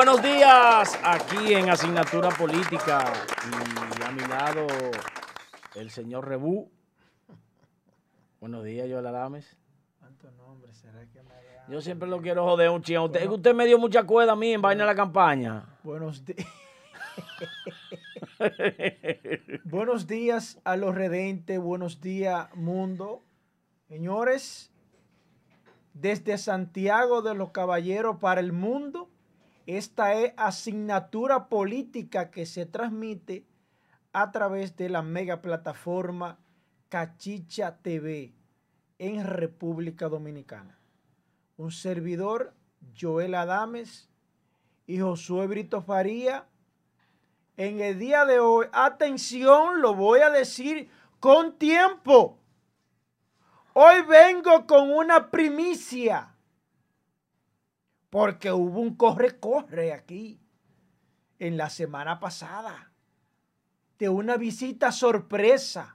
buenos días. Aquí en Asignatura Política. Y a mi lado, el señor Rebú. Buenos días, Joel Adames. ¿Cuántos nombres será que me Yo siempre lo quiero joder un chino. Usted, usted me dio mucha cuerda a mí en vaina de la campaña. Buenos días. buenos días a los redentes, buenos días mundo. Señores, desde Santiago de los Caballeros para el mundo, esta es asignatura política que se transmite a través de la mega plataforma Cachicha TV en República Dominicana. Un servidor, Joel Adames y Josué Brito Faría. En el día de hoy, atención, lo voy a decir con tiempo. Hoy vengo con una primicia. Porque hubo un corre-corre aquí en la semana pasada de una visita sorpresa.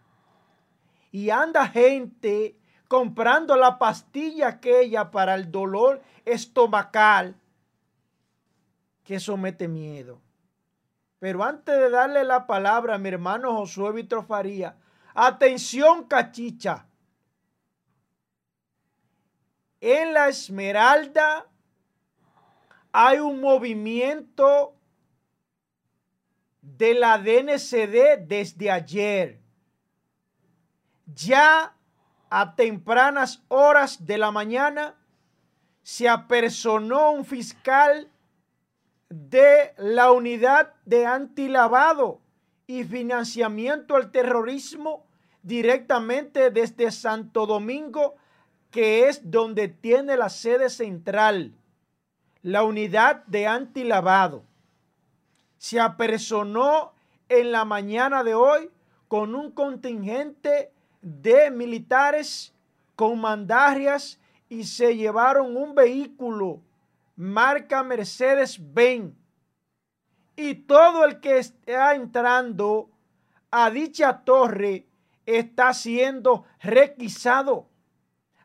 Y anda gente comprando la pastilla aquella para el dolor estomacal que somete miedo. Pero antes de darle la palabra a mi hermano Josué Vitrofaría, atención cachicha. En la Esmeralda hay un movimiento de la DNCD desde ayer. Ya a tempranas horas de la mañana se apersonó un fiscal de la unidad de antilavado y financiamiento al terrorismo directamente desde Santo Domingo, que es donde tiene la sede central, la unidad de antilavado. Se apersonó en la mañana de hoy con un contingente de militares con mandarias y se llevaron un vehículo marca Mercedes-Benz. Y todo el que está entrando a dicha torre está siendo requisado.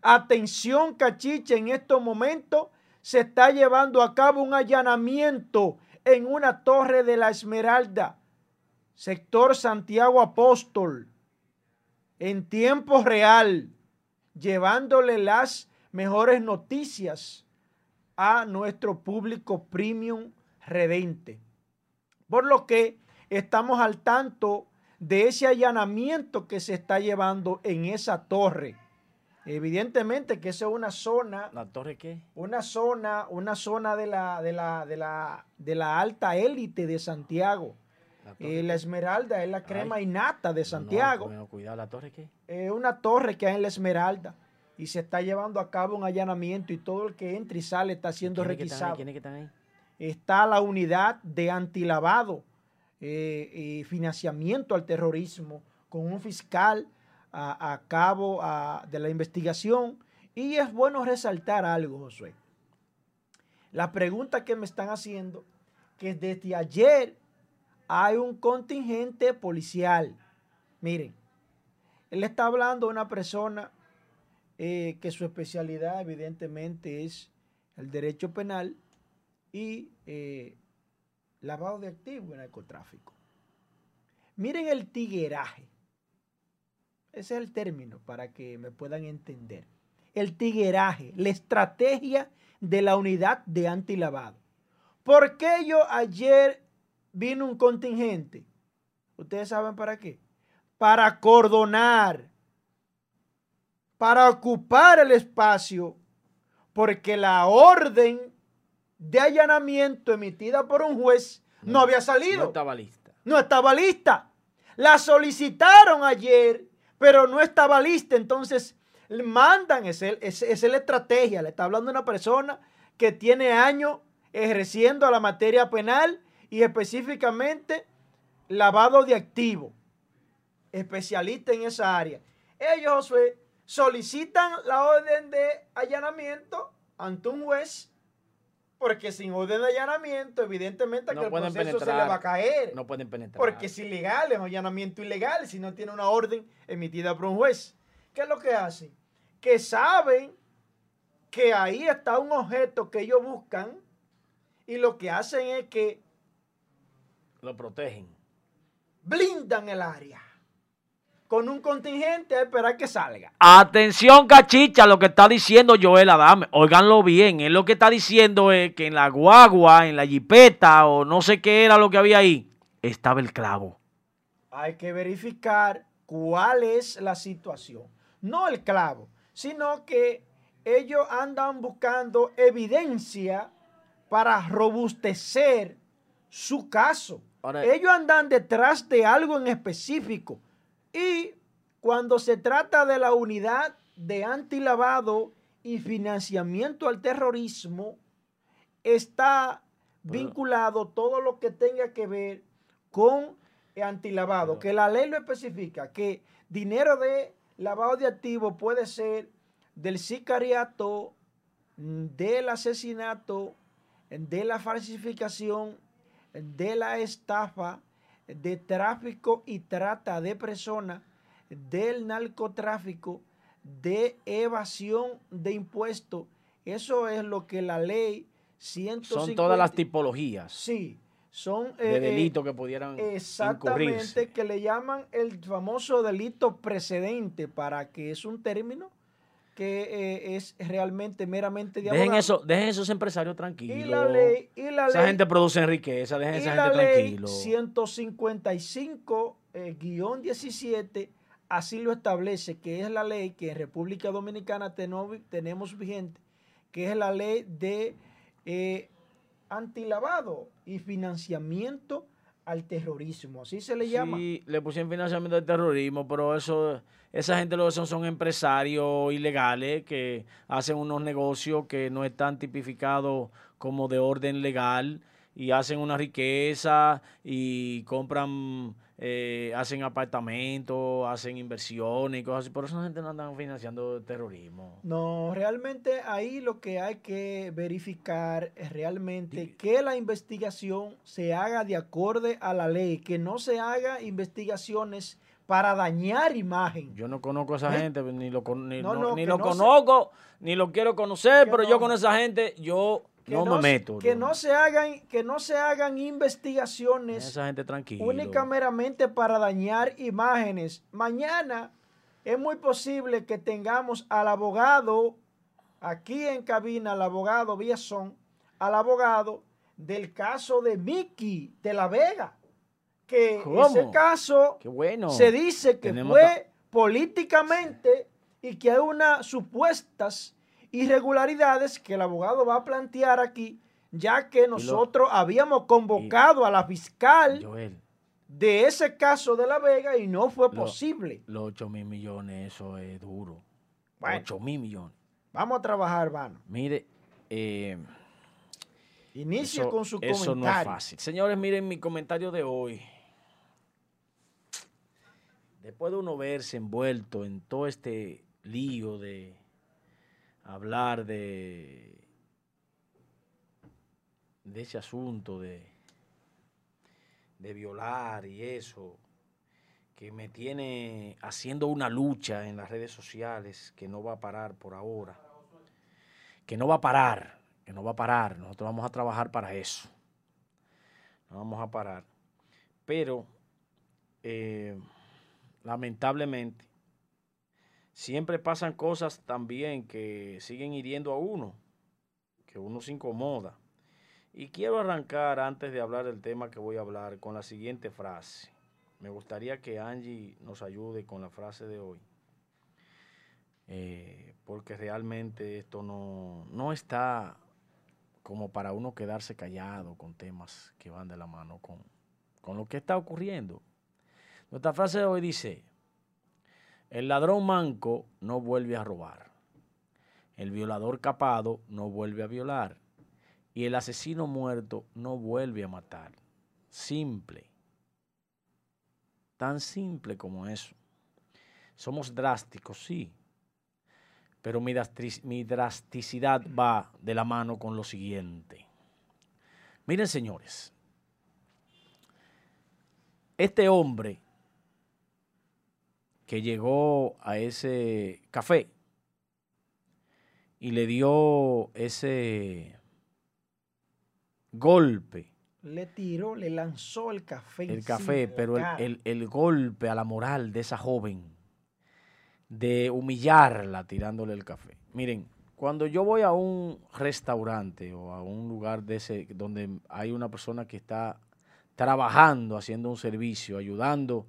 Atención, cachiche, en estos momentos se está llevando a cabo un allanamiento en una torre de la Esmeralda, sector Santiago Apóstol en tiempo real, llevándole las mejores noticias a nuestro público premium redente. Por lo que estamos al tanto de ese allanamiento que se está llevando en esa torre. Evidentemente que esa es una zona. ¿La torre qué? Una zona, una zona de la, de la, de la, de la alta élite de Santiago. La, eh, la, Esmeralda es la crema Ay, innata de Santiago. No, no, cuidado, ¿la torre qué? Es eh, una torre que hay en la Esmeralda y se está llevando a cabo un allanamiento y todo el que entra y sale está siendo requisado. ¿Quiénes que están ahí? Está la unidad de antilavado eh, y financiamiento al terrorismo con un fiscal a, cabo de la investigación. Y es bueno resaltar algo, Josué. La pregunta que me están haciendo, que desde ayer hay un contingente policial. Miren, él está hablando de una persona eh, que su especialidad evidentemente es el derecho penal y eh, lavado de activos y narcotráfico. Miren el tigueraje. Ese es el término para que me puedan entender. El tigueraje, la estrategia de la unidad de antilavado. ¿Por qué yo ayer vino un contingente? ¿Ustedes saben para qué? Para cordonar, para ocupar el espacio, porque la orden de allanamiento emitida por un juez no, no había salido. No estaba lista. No estaba lista. La solicitaron ayer, pero no estaba lista. Entonces, mandan, esa es, es, la estrategia. Le está hablando una persona que tiene años ejerciendo la materia penal y específicamente lavado de activos. Especialista en esa área. Ellos, Josué, solicitan la orden de allanamiento ante un juez, porque sin orden de allanamiento, evidentemente no que el proceso penetrar, se le va a caer. No pueden penetrar. Porque es ilegal, es un allanamiento ilegal si no tiene una orden emitida por un juez. ¿Qué es lo que hacen? Que saben que ahí está un objeto que ellos buscan y lo que hacen es que lo protegen. Blindan el área con un contingente a esperar que salga. Atención, cachicha, lo que está diciendo Joel Adame. Óiganlo bien. Él lo que está diciendo es que en la guagua, en la jipeta o no sé qué era lo que había ahí, estaba el clavo. Hay que verificar cuál es la situación. No el clavo, sino que ellos andan buscando evidencia para robustecer su caso. ellos andan detrás de algo en específico. Y cuando se trata de la unidad de antilavado y financiamiento al terrorismo, está vinculado todo lo que tenga que ver con antilavado, que la ley lo especifica, que dinero de lavado de activos puede ser del sicariato, del asesinato, de la falsificación, de la estafa, de tráfico y trata de personas, del narcotráfico, de evasión de impuestos. Eso es lo que la ley 150... Son todas las tipologías. Sí, son... de eh, delitos que pudieran Exactamente, que le llaman el famoso delito precedente, para que es un término que eh, es realmente meramente de dejen eso Dejen esos empresarios tranquilos. Y la ley... Y la esa gente produce riqueza, dejen esa gente tranquilo. 155-17 eh, así lo establece, que es la ley que en República Dominicana tenemos vigente, que es la ley de eh, antilavado y financiamiento al terrorismo, así se le llama. Sí, le pusieron financiamiento al terrorismo, pero eso, esa gente lo que son son empresarios ilegales que hacen unos negocios que no están tipificados como de orden legal y hacen una riqueza y compran eh, hacen apartamentos, hacen inversiones y cosas así. Por eso la gente no anda financiando terrorismo. No, realmente ahí lo que hay que verificar es realmente que la investigación se haga de acorde a la ley, que no se haga investigaciones para dañar imagen. Yo no conozco a esa ¿Eh? gente, ni lo, ni, ni lo conozco, ni lo quiero conocer, pero yo con esa gente, yo no, me meto. Que no. se hagan, que no se hagan investigaciones. Esa gente tranquila. Únicamente para dañar imágenes. Mañana es muy posible que tengamos al abogado aquí en cabina, al abogado Son, al abogado del caso de Mickey de la Vega. Que ese caso bueno. se dice que fue políticamente y que hay unas supuestas irregularidades que el abogado va a plantear aquí, ya que nosotros habíamos convocado a la fiscal de ese caso de La Vega y no fue posible. Los 8 mil millones, eso es duro. 8 mil millones. Vamos a trabajar, hermano. Mire, eh, inicie con su comentario. Eso no es fácil. Señores, miren mi comentario de hoy. Después de uno verse envuelto en todo este lío de hablar de, ese asunto de, de violar y eso, que me tiene haciendo una lucha en las redes sociales que no va a parar por ahora, que no va a parar, que no va a parar, nosotros vamos a trabajar para eso, no vamos a parar, pero eh, lamentablemente siempre pasan cosas también que siguen hiriendo a uno, que uno se incomoda. Y quiero arrancar antes de hablar del tema que voy a hablar con la siguiente frase. Me gustaría que Angie nos ayude con la frase de hoy. Eh, porque realmente esto no, no está como para uno quedarse callado con temas que van de la mano con, con lo que está ocurriendo. Nuestra frase de hoy dice, el ladrón manco no vuelve a robar. El violador capado no vuelve a violar. Y el asesino muerto no vuelve a matar. Simple. Tan simple como eso. Somos drásticos, sí. Pero mi, drasticidad va de la mano con lo siguiente. Miren, señores. Este hombre que llegó a ese café y le dio ese, golpe. Le tiró, le lanzó el café. El café, pero el, el, golpe a la moral de esa joven, de humillarla tirándole el café. Miren, cuando yo voy a un restaurante o a un lugar de ese donde hay una persona que está trabajando, haciendo un servicio, ayudando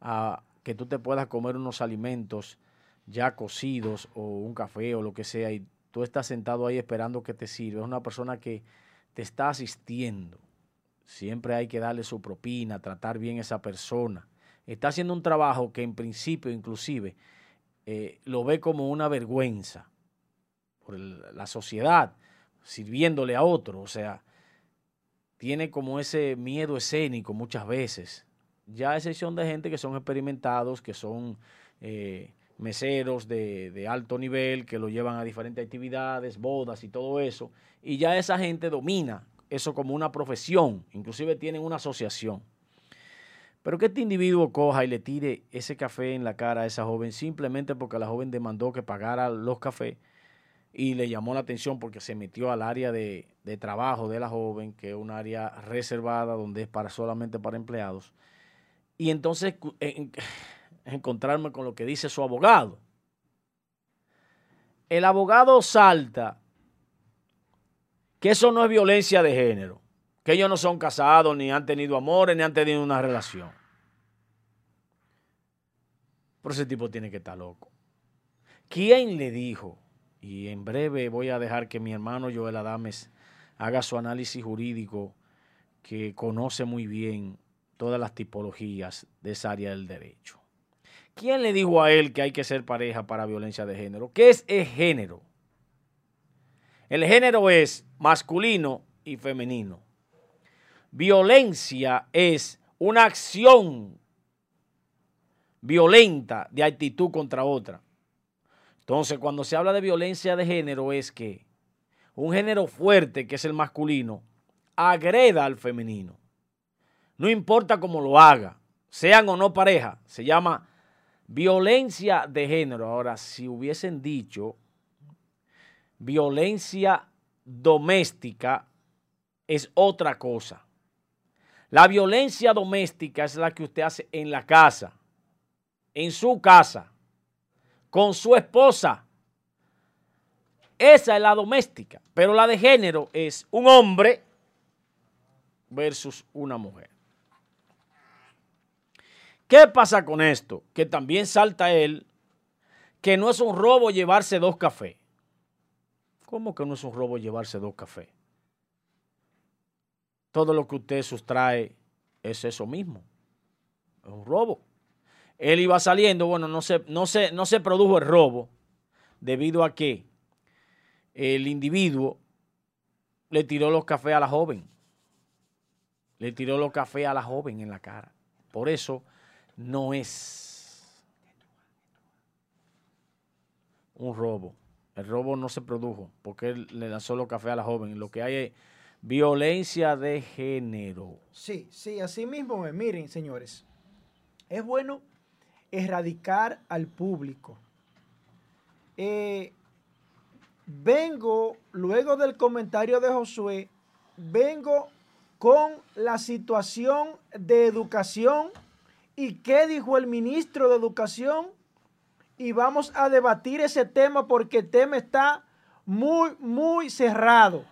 a que tú te puedas comer unos alimentos ya cocidos o un café o lo que sea y tú estás sentado ahí esperando que te sirva. Es una persona que te está asistiendo. Siempre hay que darle su propina, tratar bien a esa persona. Está haciendo un trabajo que en principio inclusive eh, lo ve como una vergüenza por la sociedad, sirviéndole a otro. O sea, tiene como ese miedo escénico muchas veces. Ya a excepción de gente que son experimentados, que son eh, meseros de, alto nivel, que lo llevan a diferentes actividades, bodas y todo eso. Y ya esa gente domina eso como una profesión, inclusive tienen una asociación. Pero que este individuo coja y le tire ese café en la cara a esa joven simplemente porque la joven demandó que pagara los cafés y le llamó la atención porque se metió al área de, trabajo de la joven, que es un área reservada donde es para solamente para empleados. Y entonces encontrarme con lo que dice su abogado. El abogado salta que eso no es violencia de género, que ellos no son casados, ni han tenido amores, ni han tenido una relación. Pero ese tipo tiene que estar loco. ¿Quién le dijo y en breve voy a dejar que mi hermano Joel Adames haga su análisis jurídico que conoce muy bien todas las tipologías de esa área del derecho. ¿Quién le dijo a él que hay que ser pareja para violencia de género? ¿Qué es el género? El género es masculino y femenino. Violencia es una acción violenta de actitud contra otra. Entonces, cuando se habla de violencia de género es que un género fuerte, que es el masculino, agreda al femenino. No importa cómo lo haga, sean o no pareja, se llama violencia de género. Ahora, si hubiesen dicho violencia doméstica, es otra cosa. La violencia doméstica es la que usted hace en la casa, en su casa con su esposa. Esa es la doméstica, pero la de género es un hombre versus una mujer. ¿Qué pasa con esto? Que también salta él que no es un robo llevarse dos cafés. ¿Cómo que no es un robo llevarse dos cafés? Todo lo que usted sustrae es eso mismo. Es un robo él iba saliendo, bueno, no se, no no se produjo el robo debido a que el individuo le tiró los cafés a la joven. Le tiró los cafés a la joven en la cara. Por eso no es un robo. El robo no se produjo porque él le lanzó los cafés a la joven. Lo que hay es violencia de género. Sí, sí, así mismo. Miren, señores, es bueno erradicar al público. Eh, vengo, luego del comentario de Josué, vengo con la situación de educación y qué dijo el ministro de Educación y vamos a debatir ese tema porque el tema está muy, muy cerrado.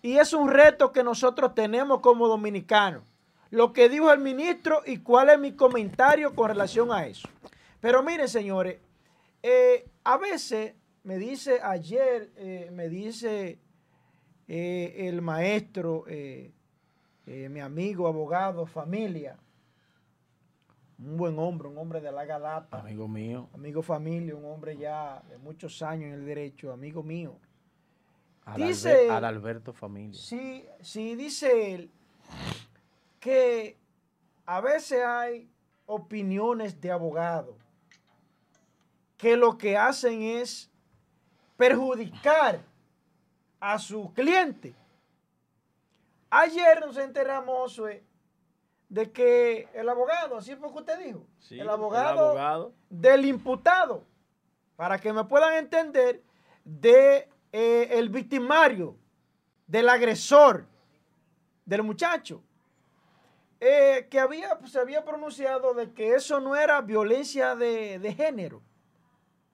Y es un reto que nosotros tenemos como dominicanos lo que dijo el ministro y cuál es mi comentario con relación a eso. Pero miren, señores, eh, a veces me dice ayer, eh, me dice eh, el maestro, mi amigo, abogado, familia, un buen hombre, un hombre de larga data. Amigo mío. Amigo familia, un hombre ya de muchos años en el derecho, amigo mío. dice, Alberto Familia. Sí, sí, dice él que a veces hay opiniones de abogado que lo que hacen es perjudicar a su cliente. Ayer nos enteramos de que el abogado, así fue que usted dijo, el, abogado del imputado, para que me puedan entender, de eh, el victimario, del agresor, del muchacho, eh, que había, se había pronunciado de que eso no era violencia de, de género,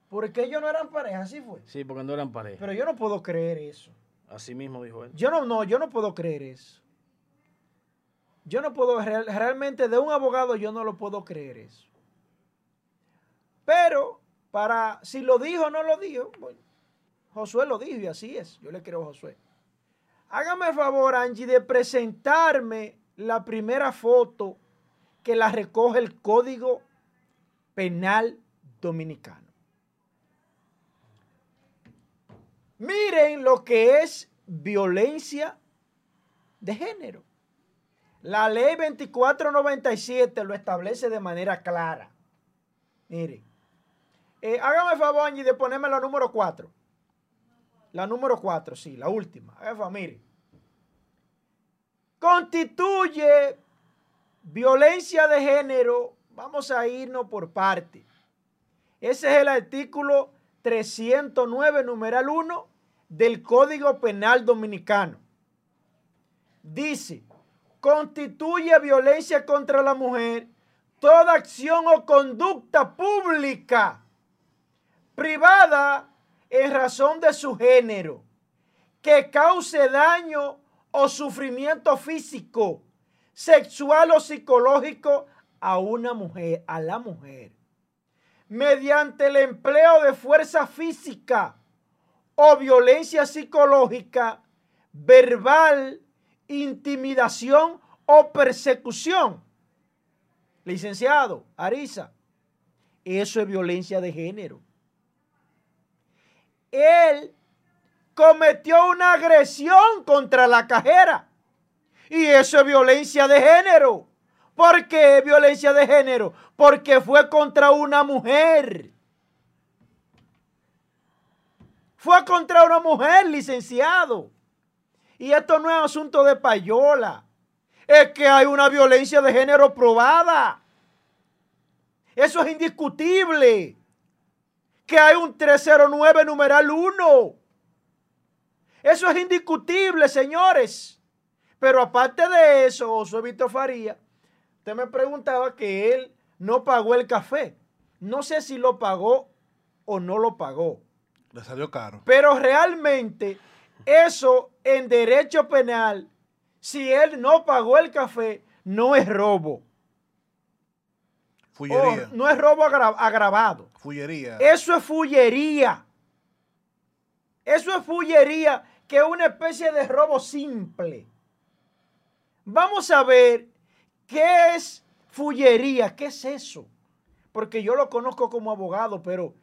porque ellos no eran pareja, así fue. Sí, porque no eran pareja. Pero yo no puedo creer eso. Así mismo dijo él. Yo no, no, yo no puedo creer eso. Yo no puedo, realmente de un abogado yo no lo puedo creer eso. Pero para, si lo dijo o no lo dijo, Josué lo dijo y así es. Yo le creo a Josué. Hágame el favor, Angie, de presentarme la primera foto que la recoge el Código Penal Dominicano. Miren lo que es violencia de género. La ley 2497 lo establece de manera clara. Miren. Eh, hágame el favor, Angie, de ponerme la número 4. La número 4, sí, la última. Hágame mire. Constituye violencia de género. Vamos a irnos por parte. Ese es el artículo 309, numeral 1 del Código Penal Dominicano. Dice, constituye violencia contra la mujer toda acción o conducta pública privada en razón de su género que cause daño o sufrimiento físico, sexual o psicológico a una mujer, a la mujer, mediante el empleo de fuerza física o violencia psicológica, verbal, intimidación o persecución. Licenciado, Arisa, eso es violencia de género. Él cometió una agresión contra la cajera. Y eso es violencia de género. ¿Por qué violencia de género? Porque fue contra una mujer. Fue contra una mujer, licenciado. Y esto no es asunto de payola. Es que hay una violencia de género probada. Eso es indiscutible. Que hay un 309 numeral 1. Eso es indiscutible, señores. Pero aparte de eso, José Víctor Faría, usted me preguntaba que él no pagó el café. No sé si lo pagó o no lo pagó. Le salió caro. Pero realmente eso en derecho penal, si él no pagó el café, no es robo. Fullería. no es robo agravado. Fullería. Eso es fullería. Eso es fullería, que es una especie de robo simple. Vamos a ver qué es fullería, qué es eso. Porque yo lo conozco como abogado, pero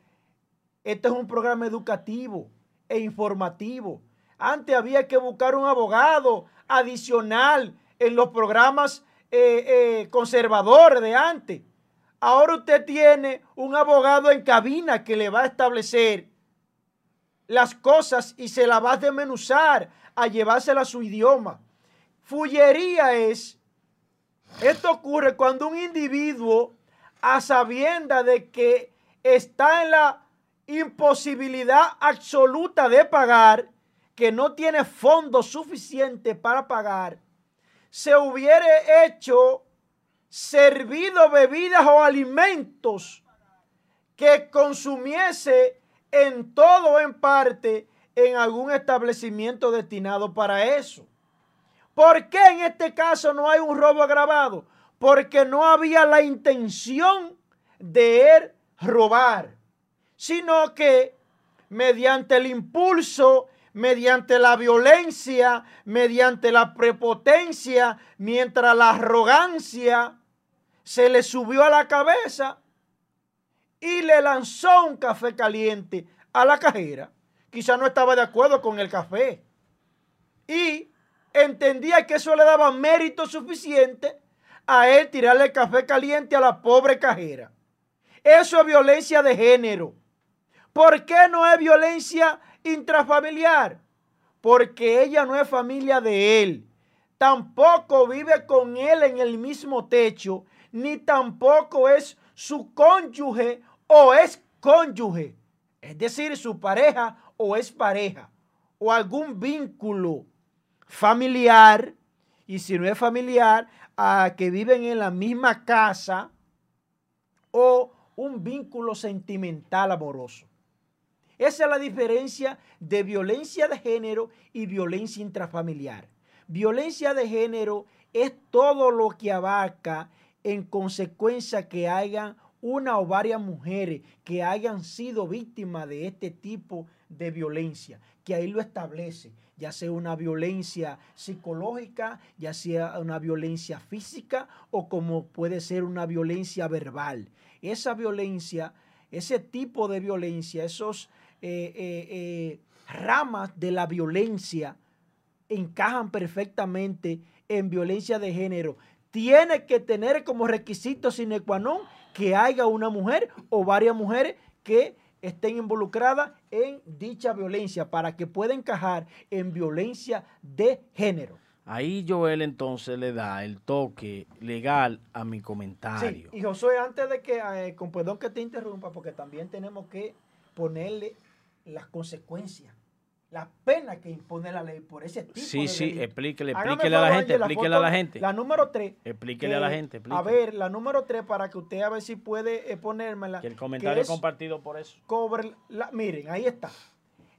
este es un programa educativo e informativo. Antes había que buscar un abogado adicional en los programas eh, eh, conservadores de antes. Ahora usted tiene un abogado en cabina que le va a establecer las cosas y se la va a desmenuzar, a llevársela a su idioma. Fullería es, esto ocurre cuando un individuo, a sabienda de que está en la imposibilidad absoluta de pagar, que no tiene fondos suficientes para pagar, se hubiere hecho, servido bebidas o alimentos que consumiese en todo o en parte en algún establecimiento destinado para eso. ¿Por qué en este caso no hay un robo agravado? Porque no había la intención de robar, sino que mediante el impulso mediante la violencia, mediante la prepotencia, mientras la arrogancia se le subió a la cabeza y le lanzó un café caliente a la cajera. Quizá no estaba de acuerdo con el café. Y entendía que eso le daba mérito suficiente a él tirarle el café caliente a la pobre cajera. Eso es violencia de género. ¿Por qué no es violencia intrafamiliar, porque ella no es familia de él. Tampoco vive con él en el mismo techo, ni tampoco es su cónyuge o es cónyuge. Es decir, su pareja o es pareja, o algún vínculo familiar. y si no es familiar, a que viven en la misma casa o un vínculo sentimental amoroso. Esa es la diferencia de violencia de género y violencia intrafamiliar. Violencia de género es todo lo que abarca en consecuencia que hayan una o varias mujeres que hayan sido víctimas de este tipo de violencia, que ahí lo establece, ya sea una violencia psicológica, ya sea una violencia física o como puede ser una violencia verbal. Esa violencia, ese tipo de violencia, esos eh, eh, eh, ramas de la violencia encajan perfectamente en violencia de género. Tiene que tener como requisito sine qua non que haya una mujer o varias mujeres que estén involucradas en dicha violencia para que pueda encajar en violencia de género. Ahí Joel entonces le da el toque legal a mi comentario. Sí, y Josué, antes de que, eh, con perdón que te interrumpa, porque también tenemos que ponerle las consecuencias la pena que impone la ley por ese tipo sí, de Sí, sí, explíquele, explíquele a la gente, explíquele a la gente. La número tres. Explíquele a la gente. A ver, la número tres para que usted a ver si puede eh, ponérmela. Que el comentario compartido por eso. Cobre la, miren, ahí está.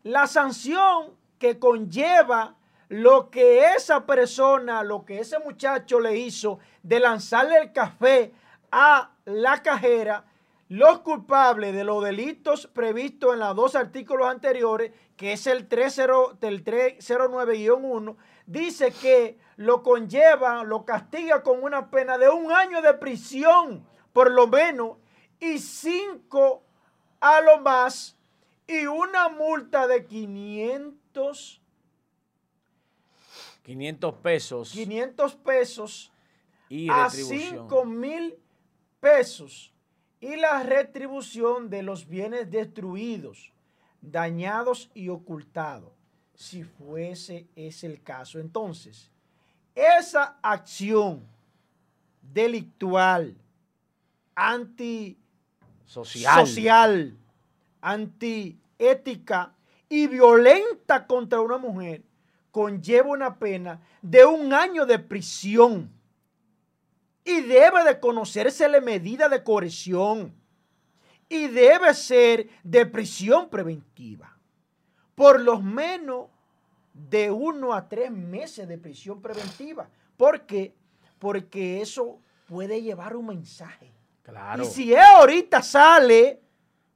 La sanción que conlleva lo que esa persona, lo que ese muchacho le hizo de lanzarle el café a la cajera, los culpables de los delitos previstos en los dos artículos anteriores, que es el, 30, del 309-1, dice que lo conlleva, lo castiga con una pena de un año de prisión, por lo menos, y cinco a lo más, y una multa de 500 500 pesos. 500 pesos y a 5 mil pesos y la retribución de los bienes destruidos, dañados y ocultados, si fuese ese el caso. Entonces, esa acción delictual, antisocial, social, antiética y violenta contra una mujer conlleva una pena de un año de prisión y debe de conocerse la medida de coerción y debe ser de prisión preventiva. Por lo menos de uno a tres meses de prisión preventiva. ¿Por qué? Porque eso puede llevar un mensaje. Claro. Y si él ahorita sale...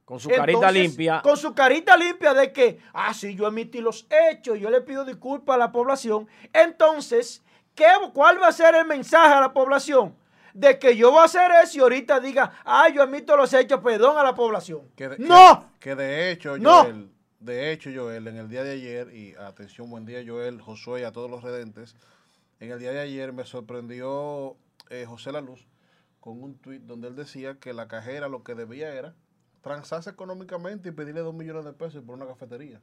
Con su carita limpia. Con su carita limpia de que, ah, sí, yo emití los hechos, yo le pido disculpas a la población. Entonces, ¿Cuál va a ser el mensaje a la población? De que yo voy a hacer eso y ahorita diga, ah, yo admito los hechos, perdón a la población. ¡No! Que, de hecho, Joel, de hecho, Joel, en el día de ayer, y atención, buen día, Joel, Josué y a todos los redentes, en el día de ayer me sorprendió eh, José La Luz con un tuit donde él decía que la cajera lo que debía era transarse económicamente y pedirle dos millones de pesos por una cafetería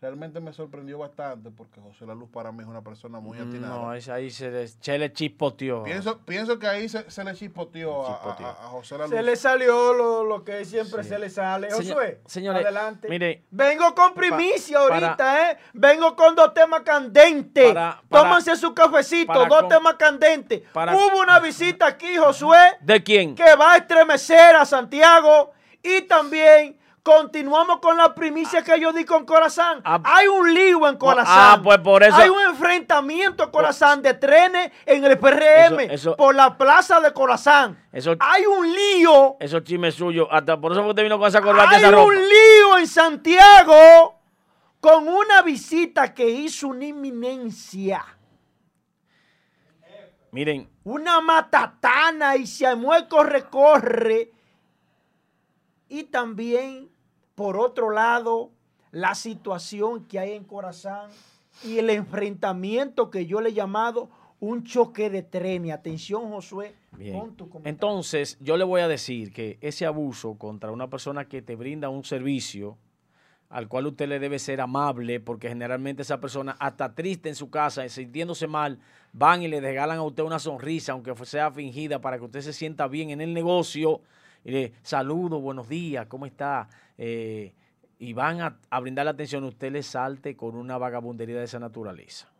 realmente me sorprendió bastante porque José La Luz para mí es una persona muy atinada. No, ahí se le, chispoteó. Pienso, pienso que ahí se, le chispoteó, a, José La Luz. Se le salió lo, que siempre se le sale. Josué, señores, adelante. Mire, Vengo con primicia ahorita, ¿eh? Vengo con dos temas candentes. Tómanse su cafecito, dos temas candentes. Hubo una visita aquí, Josué. ¿De quién? Que va a estremecer a Santiago y también Continuamos con la primicia que yo di con Corazán. Ah, Hay un lío en Corazán. Ah, pues por eso. Hay un enfrentamiento en Corazán de trenes en el PRM por la plaza de Corazán. Hay un lío. Eso chisme suyo. Hasta por eso usted vino con esa corbata Hay un lío en Santiago con una visita que hizo una inminencia. Miren. Una matatana y se armó el corre-corre. Y también por otro lado, la situación que hay en Corazán y el enfrentamiento que yo le he llamado un choque de tren. Y atención, Josué, con tu Entonces, yo le voy a decir que ese abuso contra una persona que te brinda un servicio al cual usted le debe ser amable, porque generalmente esa persona, hasta triste en su casa, sintiéndose mal, van y le regalan a usted una sonrisa, aunque sea fingida, para que usted se sienta bien en el negocio le saludo, buenos días, ¿cómo está? Eh, y van a, brindar la atención, usted le salte con una vagabundería de esa naturaleza.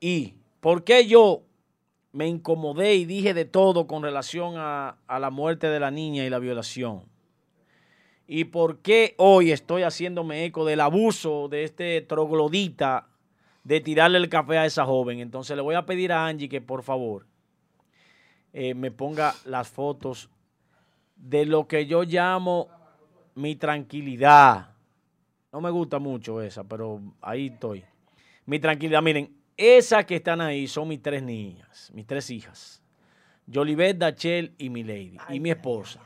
Y ¿por qué yo me incomodé y dije de todo con relación a, a la muerte de la niña y la violación? ¿Y por qué hoy estoy haciéndome eco del abuso de este troglodita de tirarle el café a esa joven? Entonces le voy a pedir a Angie que por favor eh, me ponga las fotos de lo que yo llamo mi tranquilidad. No me gusta mucho esa, pero ahí estoy. Mi tranquilidad, miren, esas que están ahí son mis tres niñas, mis tres hijas. Jolivet, Dachel y mi lady, y mi esposa.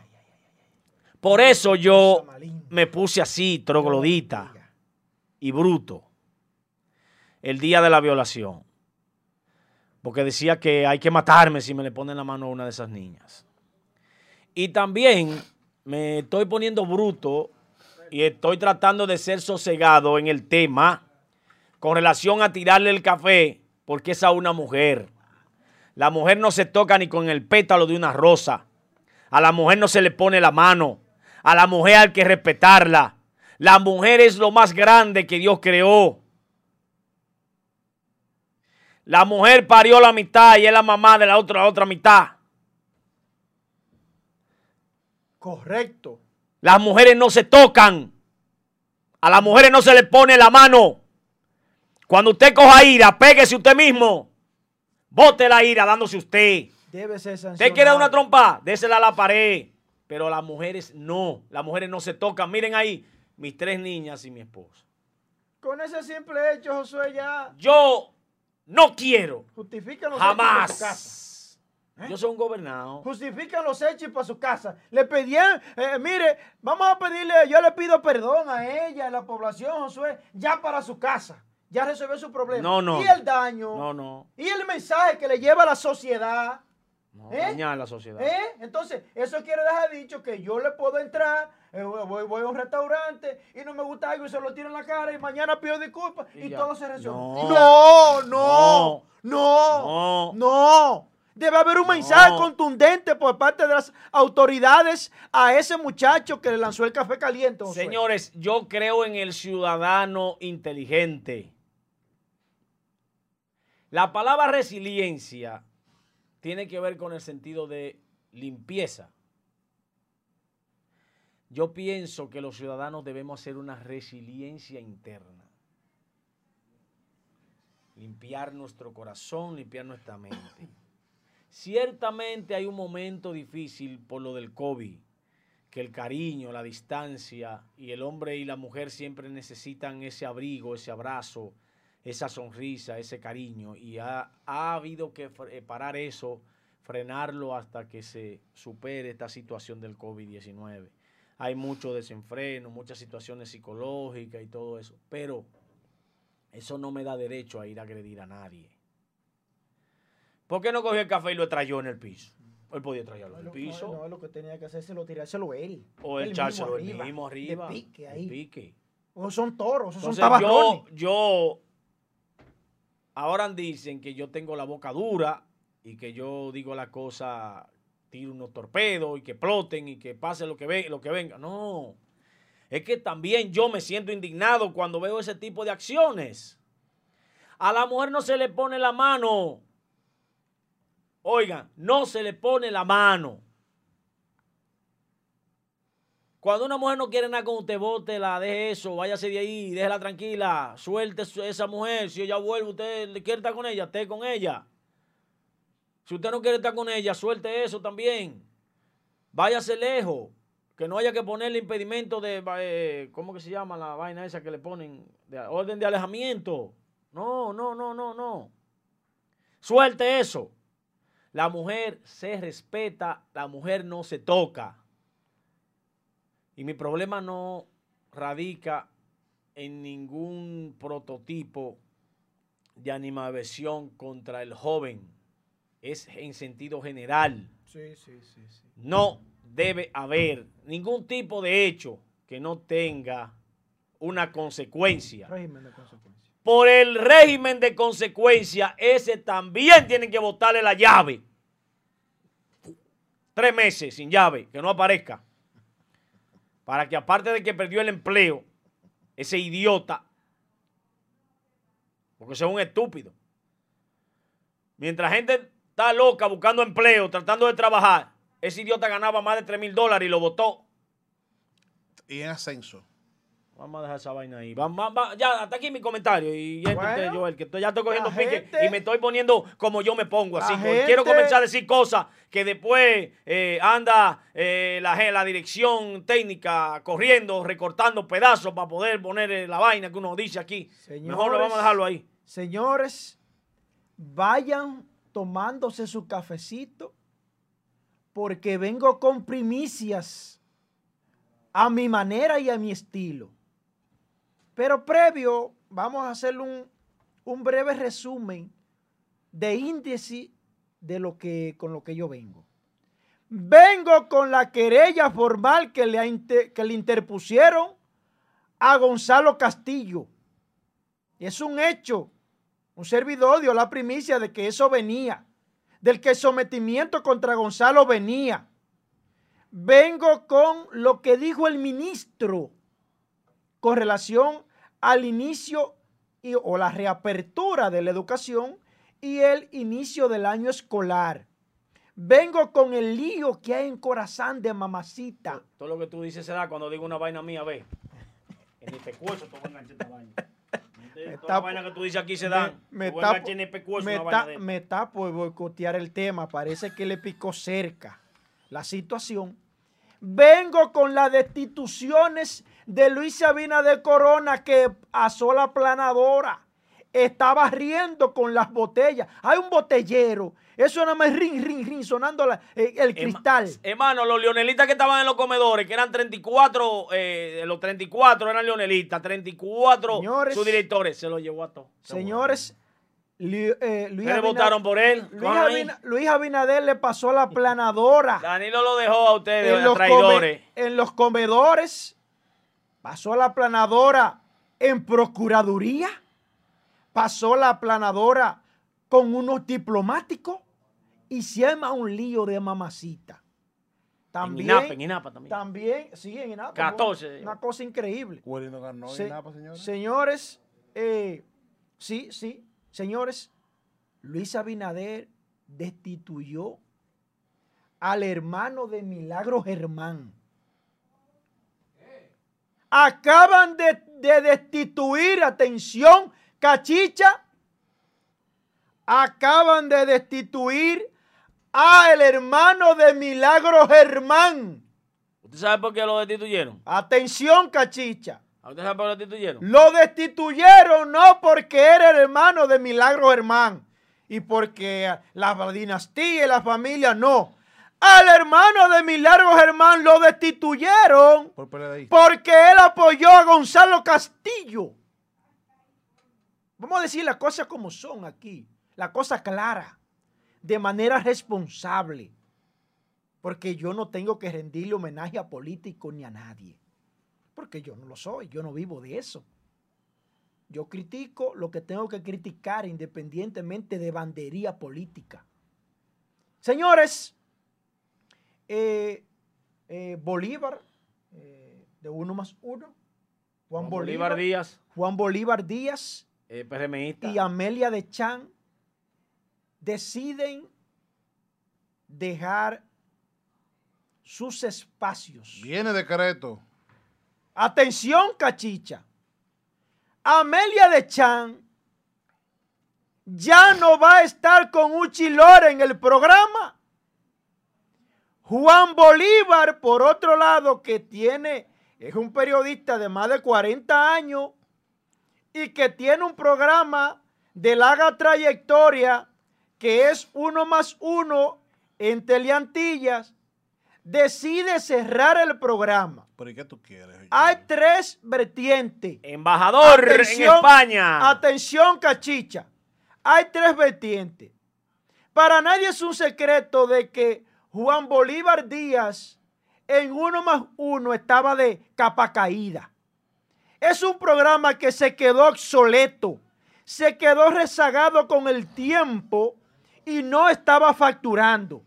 Por eso yo me puse así, troglodita y bruto, el día de la violación. Porque decía que hay que matarme si me le ponen la mano a una de esas niñas. Y también me estoy poniendo bruto y estoy tratando de ser sosegado en el tema con relación a tirarle el café, porque es a una mujer. La mujer no se toca ni con el pétalo de una rosa. A la mujer no se le pone la mano. A la mujer hay que respetarla. La mujer es lo más grande que Dios creó. La mujer parió la mitad y es la mamá de la otra, la otra mitad. Correcto. Las mujeres no se tocan. A las mujeres no se le pone la mano. Cuando usted coja ira, péguese usted mismo. Bote la ira dándose usted. Debe ser ¿Usted sancionado. quiere una trompa? Désela a la pared. Pero las mujeres no. Las mujeres no se tocan. Miren ahí, mis tres niñas y mi esposa. Con ese simple hecho, Josué, ya Yo no quiero justifican los jamás. Yo soy un gobernado. Justifican los hechos para su casa. Le pedían, eh, mire, vamos a pedirle, yo le pido perdón a ella, a la población, Josué, ya para su casa. Ya resolvió su problema. No, no. Y el daño. No, no. Y el mensaje que le lleva a la sociedad. No, ¿Eh? dañar la sociedad. ¿Eh? Entonces, eso quiere dejar dicho que yo le puedo entrar, eh, voy, voy a un restaurante y no me gusta algo y se lo tiro en la cara y mañana pido disculpas y, todo se resuelve. No. No, no, no, No. no. Debe haber un mensaje No. contundente por parte de las autoridades a ese muchacho que le lanzó el café caliente. Josué. Señores, yo creo en el ciudadano inteligente. La palabra resiliencia tiene que ver con el sentido de limpieza. Yo pienso que los ciudadanos debemos hacer una resiliencia interna. Limpiar nuestro corazón, limpiar nuestra mente. Ciertamente hay un momento difícil por lo del COVID, que el cariño, la distancia y el hombre y la mujer siempre necesitan ese abrigo, ese abrazo, esa sonrisa, ese cariño. Y ha, ha habido que eh, parar eso, frenarlo hasta que se supere esta situación del COVID-19. Hay mucho desenfreno, muchas situaciones psicológicas y todo eso. Pero eso no me da derecho a ir a agredir a nadie. ¿Por qué no cogió el café y lo trayó en el piso? Él podía traerlo en el No, piso. No, no, lo que tenía que hacer es tirárselo él. O Él echárselo el mismo arriba. De pique de ahí. pique. O son toros, o son Entonces yo, yo, ahora dicen que yo tengo la boca dura y que yo digo la cosa, tiro unos torpedos y que exploten y que pase lo que, ve, lo que venga. No, es que también yo me siento indignado cuando veo ese tipo de acciones. A la mujer no se le pone la mano. Oigan, no se le pone la mano. Cuando una mujer no quiere nada con usted, bótela, deje eso, váyase de ahí, déjela tranquila, suelte su- esa mujer. Si ella vuelve, usted quiere estar con ella, esté con ella. Si usted no quiere estar con ella, suelte eso también. Váyase lejos. Que no haya que ponerle impedimento de, eh, ¿cómo que se llama la vaina esa que le ponen? De orden de alejamiento. No, no, no, no, no. Suelte eso. La mujer se respeta, la mujer no se toca. Y mi problema no radica en ningún prototipo de animaversión contra el joven. Es en sentido general. Sí, sí, sí, sí. No debe haber ningún tipo de hecho que no tenga una consecuencia. Régimen de consecuencias. Por el régimen de consecuencia, ese también tienen que botarle la llave. Tres meses sin llave, que no aparezca. Para que aparte de que perdió el empleo, ese idiota, porque es un estúpido, Mientras gente está loca buscando empleo, tratando de trabajar, ese idiota ganaba más de 3 mil dólares y lo votó. Y en ascenso. Vamos a dejar esa vaina ahí. Vamos, vamos, ya, hasta aquí mi comentario. Y ya, Bueno, usted, Joel, que estoy- ya estoy cogiendo pique gente- y me estoy poniendo como yo me pongo. Así, porque quiero gente- comenzar a decir cosas que después eh, anda eh, la dirección técnica corriendo, recortando pedazos para poder poner eh, la vaina que uno dice aquí. Mejor lo vamos a dejarlo ahí. Señores, vayan tomándose su cafecito porque vengo con primicias a mi manera y a mi estilo. Pero previo, vamos a hacer un, un breve resumen de índice de lo que, con lo que yo vengo. Vengo con la querella formal que le, que le interpusieron a Gonzalo Castillo. Es un hecho. Un servidor dio la primicia de que eso venía, del que el sometimiento contra Gonzalo venía. Vengo con lo que dijo el ministro con relación al inicio y, o la reapertura de la educación y el inicio del año escolar. Vengo con el lío que hay en Corazán de mamacita. Todo lo que tú dices se da cuando digo una vaina mía, ve. En el pescuezo te voy a esta vaina. Toda la vaina que tú dices aquí se dan. Me, en el me de- por boicotear el tema. Parece que le picó cerca la situación. Vengo con las destituciones de Luis Abinader Corona que asó la planadora. Estaba riendo con las botellas. Hay un botellero. Eso nada más ring, ring, ring, sonando la- eh, el cristal. Hermano, los leonelistas que estaban en los comedores, que eran 34, eh, de los 34 eran leonelistas, 34 Señores. sus directores, se los llevó a todos. Señores, Lu- eh, Luis, votaron por él. Luis. Abina- Abinader le pasó la planadora. Danilo lo dejó a ustedes, en los, traidores. come- en los comedores, pasó la planadora en Procuraduría, pasó la planadora con unos diplomáticos y se arma un lío de mamacita. También, en INAPA, en INAPA también. también, sí, en INAPA. 14. Una cosa increíble. Ganó Se- en nada, señores. Señores, eh, sí, sí, señores, Luis Abinader destituyó al hermano de Milagro Germán. Acaban de, de destituir, atención, cachicha, acaban de destituir al hermano de Milagro Germán. ¿Usted sabe por qué lo destituyeron? Atención, cachicha. ¿Usted sabe por qué lo destituyeron? Lo destituyeron no porque era el hermano de Milagro Germán y porque la dinastía y la familia no. Al hermano de Milagro Germán lo destituyeron Por porque él apoyó a Gonzalo Castillo. Vamos a decir las cosas como son aquí, la cosa clara, de manera responsable, porque yo no tengo que rendirle homenaje a político ni a nadie, porque yo no lo soy, yo no vivo de eso. Yo critico lo que tengo que criticar independientemente de bandería política. Señores, eh, eh, Bolívar, eh, de uno más uno, Juan Juan Bolívar, Bolívar Díaz, Juan Bolívar Díaz eh, PRMista. y Amelia de Chan deciden dejar sus espacios. Viene decreto. Atención, cachicha. Amelia de Chan ya no va a estar con Uchi Lora en el programa. Juan Bolívar, por otro lado, que tiene, es un periodista de más de 40 años y que tiene un programa de larga trayectoria que es uno más uno en Teleantillas, decide cerrar el programa. ¿Pero qué tú quieres? Hay tres vertientes. Embajador Atención, en España. Atención, cachicha. Hay tres vertientes. Para nadie es un secreto de que Juan Bolívar Díaz en uno más uno estaba de capa caída. Es un programa que se quedó obsoleto, se quedó rezagado con el tiempo y no estaba facturando.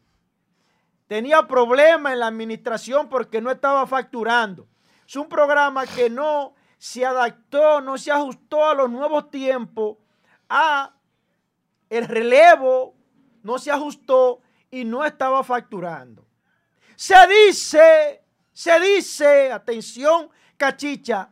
Tenía problemas en la administración porque no estaba facturando. Es un programa que no se adaptó, no se ajustó a los nuevos tiempos, a el relevo no se ajustó y no estaba facturando. Se dice, se dice, atención, cachicha,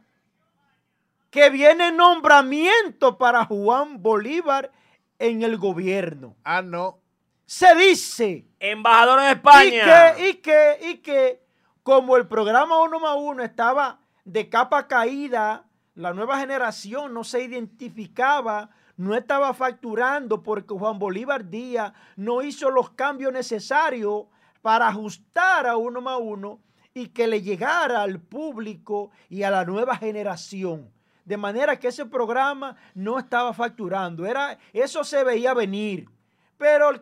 que viene nombramiento para Juan Bolívar en el gobierno. Ah, no. Se dice. Embajador en España. Y que, y que, y que, como el programa uno más uno estaba de capa caída, la nueva generación no se identificaba, no estaba facturando porque Juan Bolívar Díaz no hizo los cambios necesarios para ajustar a uno más uno y que le llegara al público y a la nueva generación. De manera que ese programa no estaba facturando. Era, eso se veía venir. Pero el,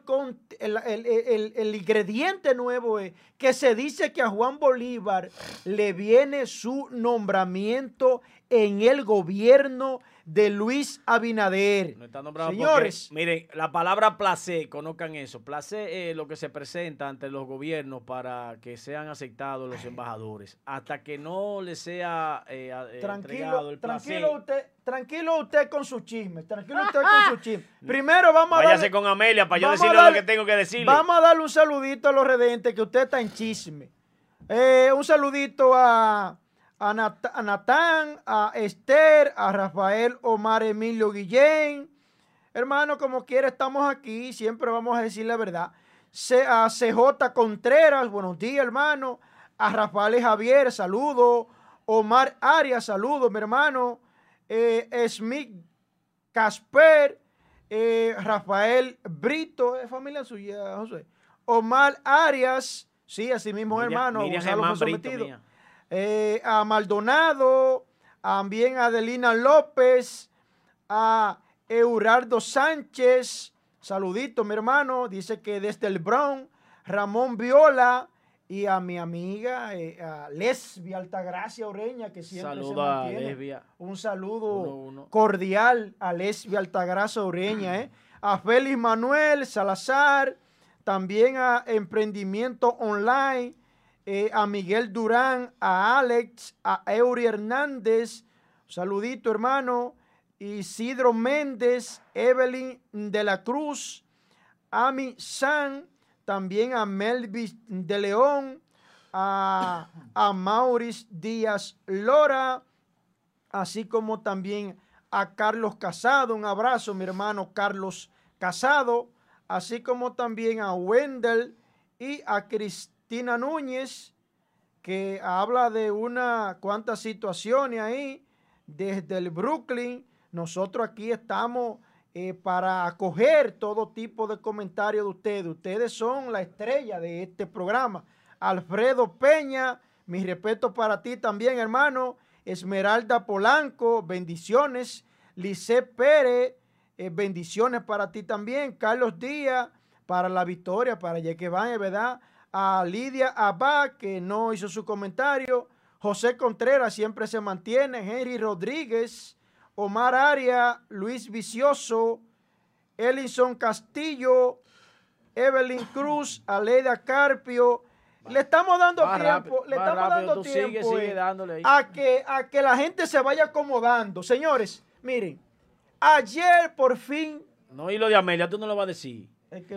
el, el, ingrediente nuevo es que se dice que a Juan Bolívar le viene su nombramiento en el gobierno de Luis Abinader. No está nombrado Señores, miren, la palabra placer, conozcan eso. Placer es lo que se presenta ante los gobiernos para que sean aceptados los embajadores. Hasta que no le sea eh, eh, tranquilo, el Tranquilo usted, tranquilo usted con su chisme. Tranquilo usted con su chisme. Primero vamos a Váyase con Amelia para yo decirle lo que tengo que decirle. Vamos a darle un saludito a los redentes que usted está en chisme. Eh, un saludito a a, Natán, a Esther, a Rafael Omar Emilio Guillén. Hermano, como quiera, estamos aquí, siempre vamos a decir la verdad. A CJ Contreras, buenos días, hermano. A Rafael Javier, saludo. Omar Arias, saludo, mi hermano. Eh, Smith Casper, eh, Rafael Brito, es familia suya, José. Omar Arias, sí, así mismo, hermano. Gonzalo eh, a Maldonado, también a Adelina López, a Eurardo Sánchez, saludito mi hermano, dice que desde el Brown, Ramón Viola y a mi amiga eh, a Lesbia Altagracia Oreña, que siempre se mantiene. Un saludo cordial a Lesbia Altagracia Oreña, eh. a Félix Manuel Salazar, también a Emprendimiento Online, eh, a Miguel Durán, a Alex, a Eury Hernández, saludito hermano, Isidro Méndez, Evelyn de la Cruz, Ami San, también a Melvis de León, a, a Maurice Díaz Lora, así como también a Carlos Casado, un abrazo mi hermano Carlos Casado, así como también a Wendell y a Cristina Tina Núñez, que habla de una cuantas situaciones ahí desde el Brooklyn. Nosotros aquí estamos eh, para acoger todo tipo de comentarios de ustedes. Ustedes son la estrella de este programa. Alfredo Peña, mi respeto para ti también, hermano. Esmeralda Polanco, bendiciones. Lice Pérez, eh, bendiciones para ti también. Carlos Díaz, para la victoria, para Yequebaña, ¿verdad? A Lidia Abba, que no hizo su comentario. José Contreras siempre se mantiene. Henry Rodríguez, Omar Aria, Luis Vicioso, Ellison Castillo, Evelyn Cruz, Aleida Carpio. Le estamos dando tiempo, le estamos dando tiempo eh, a, que, a que la gente se vaya acomodando. Señores, miren, ayer por fin... No, y lo de Amelia, tú no lo vas a decir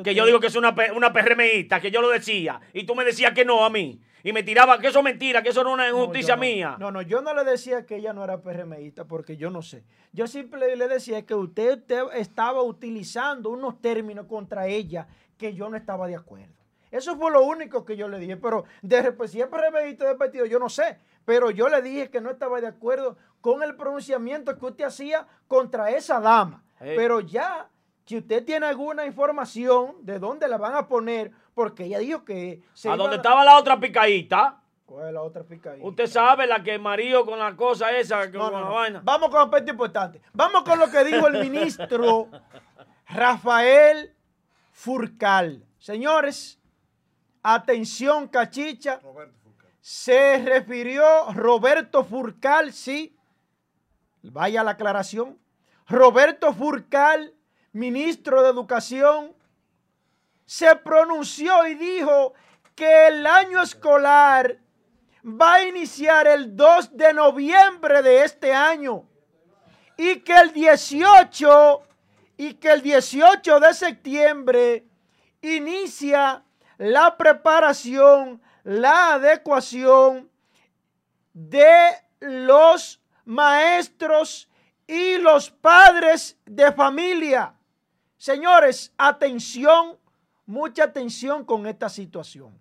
que, yo digo que es una, una PRMista, que yo lo decía, y tú me decías que no a mí. Y me tiraba que eso es mentira, que eso no es una injusticia mía. No, no, yo no le decía que ella no era PRMista, porque yo no sé. Yo simple le decía que usted, estaba utilizando unos términos contra ella que yo no estaba de acuerdo. Eso fue lo único que yo le dije. Pero de, pues, si es PRMista de partido, yo no sé. Pero yo le dije que no estaba de acuerdo con el pronunciamiento que usted hacía contra esa dama. Pero ya si usted tiene alguna información de dónde la van a poner, porque ella dijo que... ¿A dónde estaba la otra picadita? ¿Cuál es la otra picadita? Usted sabe la que marido con la cosa esa, con la vaina. Vamos con aspecto importante. Vamos con lo que dijo el ministro Rafael Furcal. Señores, atención, cachicha. Roberto Furcal. Se refirió Roberto Furcal, sí. Vaya la aclaración. Roberto Furcal ministro de Educación, se pronunció y dijo que el año escolar va a iniciar el 2 de noviembre de este año y que el 18 y que el 18 de septiembre inicia la preparación, la adecuación de los maestros y los padres de familia. Señores, atención, mucha atención con esta situación.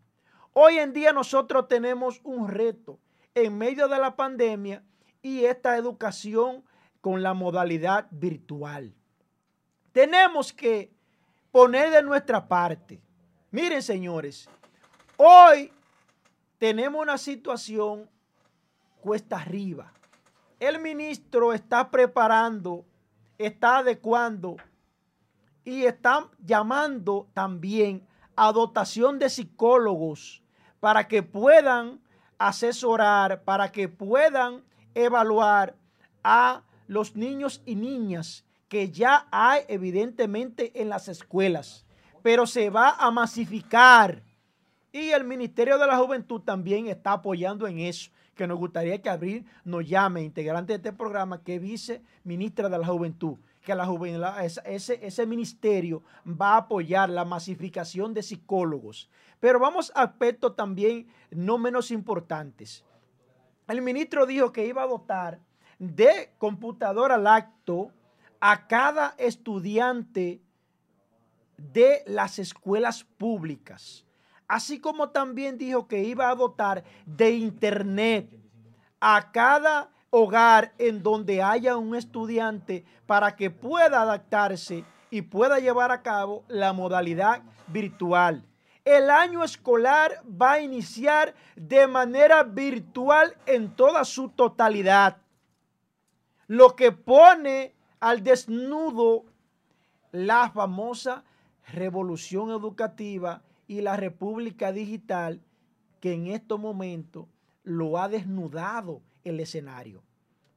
Hoy en día nosotros tenemos un reto en medio de la pandemia y esta educación con la modalidad virtual. Tenemos que poner de nuestra parte. Miren, señores, hoy tenemos una situación cuesta arriba. El ministro está preparando, está adecuando y está llamando también a dotación de psicólogos para que puedan asesorar, para que puedan evaluar a los niños y niñas que ya hay evidentemente en las escuelas, pero se va a masificar. Y el Ministerio de la Juventud también está apoyando en eso, que nos gustaría que Abril nos llame, integrante de este programa, que vice ministra de la Juventud que la ese, ese ministerio va a apoyar la masificación de psicólogos. Pero vamos a aspectos también no menos importantes. El ministro dijo que iba a dotar de computadora al acto a cada estudiante de las escuelas públicas. Así como también dijo que iba a dotar de internet a cada hogar en donde haya un estudiante para que pueda adaptarse y pueda llevar a cabo la modalidad virtual. El año escolar va a iniciar de manera virtual en toda su totalidad, lo que pone al desnudo la famosa revolución educativa y la república digital que en estos momentos lo ha desnudado el escenario.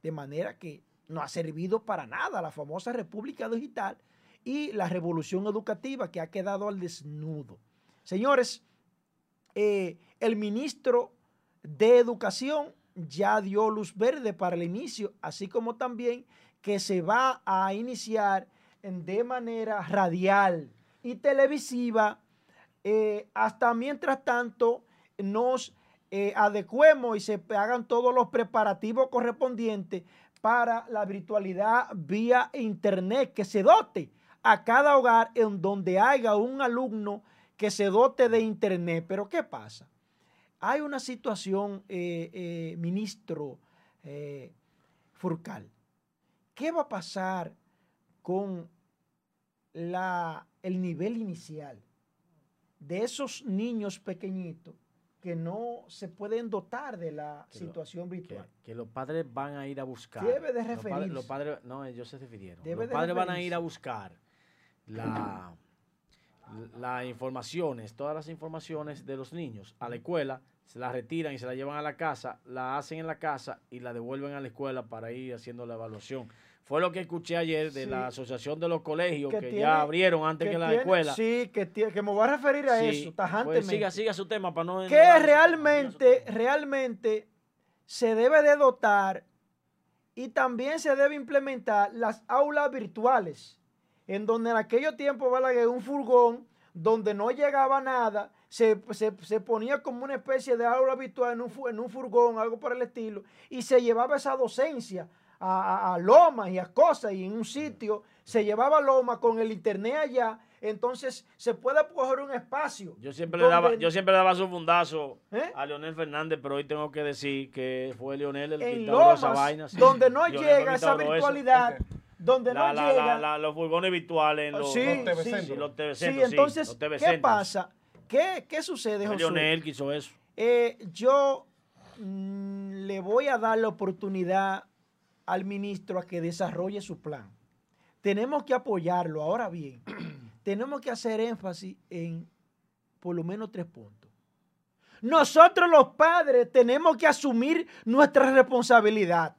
De manera que no ha servido para nada la famosa República Digital y la revolución educativa que ha quedado al desnudo. Señores, eh, el ministro de Educación ya dio luz verde para el inicio, así como también que se va a iniciar de manera radial y televisiva eh, hasta mientras tanto nos eh, adecuemos y se hagan todos los preparativos correspondientes para la virtualidad vía internet, que se dote a cada hogar en donde haya un alumno que se dote de internet. Pero ¿qué pasa? Hay una situación, eh, eh, ministro Furcal. ¿Qué va a pasar con la, el nivel inicial de esos niños pequeñitos que no se pueden dotar de la situación virtual. Que, los padres van a ir a buscar. Debe de referirse. Los padres, no, ellos se refirieron. los padres van a ir a buscar la, las informaciones, todas las informaciones de los niños a la escuela, se las retiran y se las llevan a la casa, la hacen en la casa y la devuelven a la escuela para ir haciendo la evaluación. Fue lo que escuché ayer de la Asociación de los Colegios que, ya abrieron antes que, la escuela. Sí, que, que me voy a referir a eso, tajantemente. Pues siga, siga su tema para no... Que realmente, realmente se debe de dotar y también se debe implementar las aulas virtuales, en donde en aquellos tiempos, que un furgón donde no llegaba nada, se, ponía como una especie de aula virtual en un, en un furgón, algo por el estilo, y se llevaba esa docencia a, lomas y a cosas y en un sitio se llevaba loma con el internet allá, entonces se puede coger un espacio. Yo siempre, le, daba, yo siempre daba su fundazo ¿Eh? a Leonel Fernández, pero hoy tengo que decir que fue Leonel el que de esa vaina. Donde no llega esa virtualidad. Donde no llega. los furgones virtuales, los, sí, los TV sí, entonces, ¿qué pasa? ¿Qué, qué sucede, José? Leonel quiso eso. Eh, yo mm, le voy a dar la oportunidad al ministro a que desarrolle su plan. Tenemos que apoyarlo. Ahora bien, tenemos que hacer énfasis en por lo menos tres puntos. Nosotros los padres tenemos que asumir nuestra responsabilidad.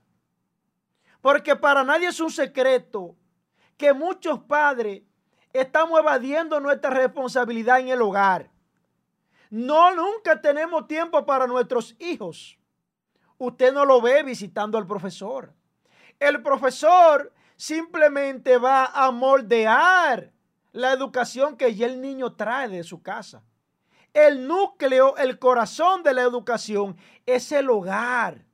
Porque para nadie es un secreto que muchos padres estamos evadiendo nuestra responsabilidad en el hogar. No, nunca tenemos tiempo para nuestros hijos. Usted no lo ve visitando al profesor. El profesor simplemente va a moldear la educación que ya el niño trae de su casa. El núcleo, el corazón de la educación es el hogar.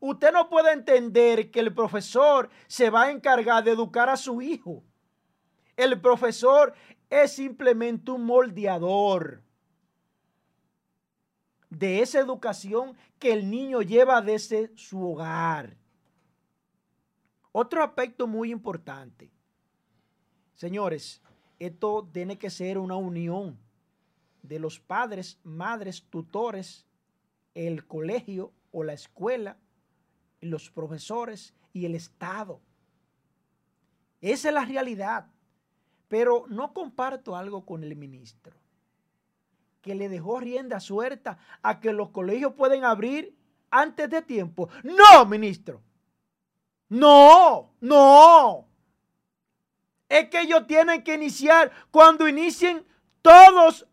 Usted no puede entender que el profesor se va a encargar de educar a su hijo. El profesor es simplemente un moldeador de esa educación que el niño lleva desde su hogar. Otro aspecto muy importante. Señores, esto tiene que ser una unión de los padres, madres, tutores, el colegio o la escuela, los profesores y el Estado. Esa es la realidad. Pero no comparto algo con el ministro, que le dejó rienda suelta a que los colegios pueden abrir antes de tiempo. No, ministro. No, no. Es que ellos tienen que iniciar cuando inicien todas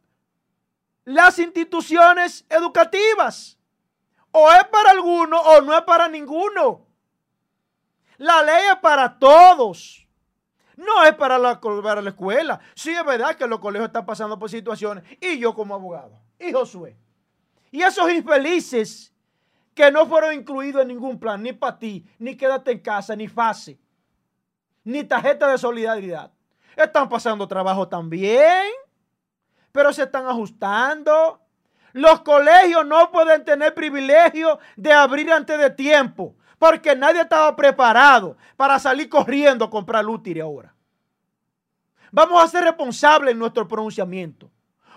las instituciones educativas. O es para alguno o no es para ninguno. La ley es para todos. No es para la, para la escuela. Sí es verdad que los colegios están pasando por situaciones. Y yo como abogado. Y Josué. Y esos infelices que no fueron incluidos en ningún plan, ni para ti, ni quédate en casa, ni fase, ni tarjeta de solidaridad. Están pasando trabajo también, pero se están ajustando. Los colegios no pueden tener privilegio de abrir antes de tiempo, porque nadie estaba preparado para salir corriendo a comprar útil ahora. Vamos a ser responsables en nuestro pronunciamiento.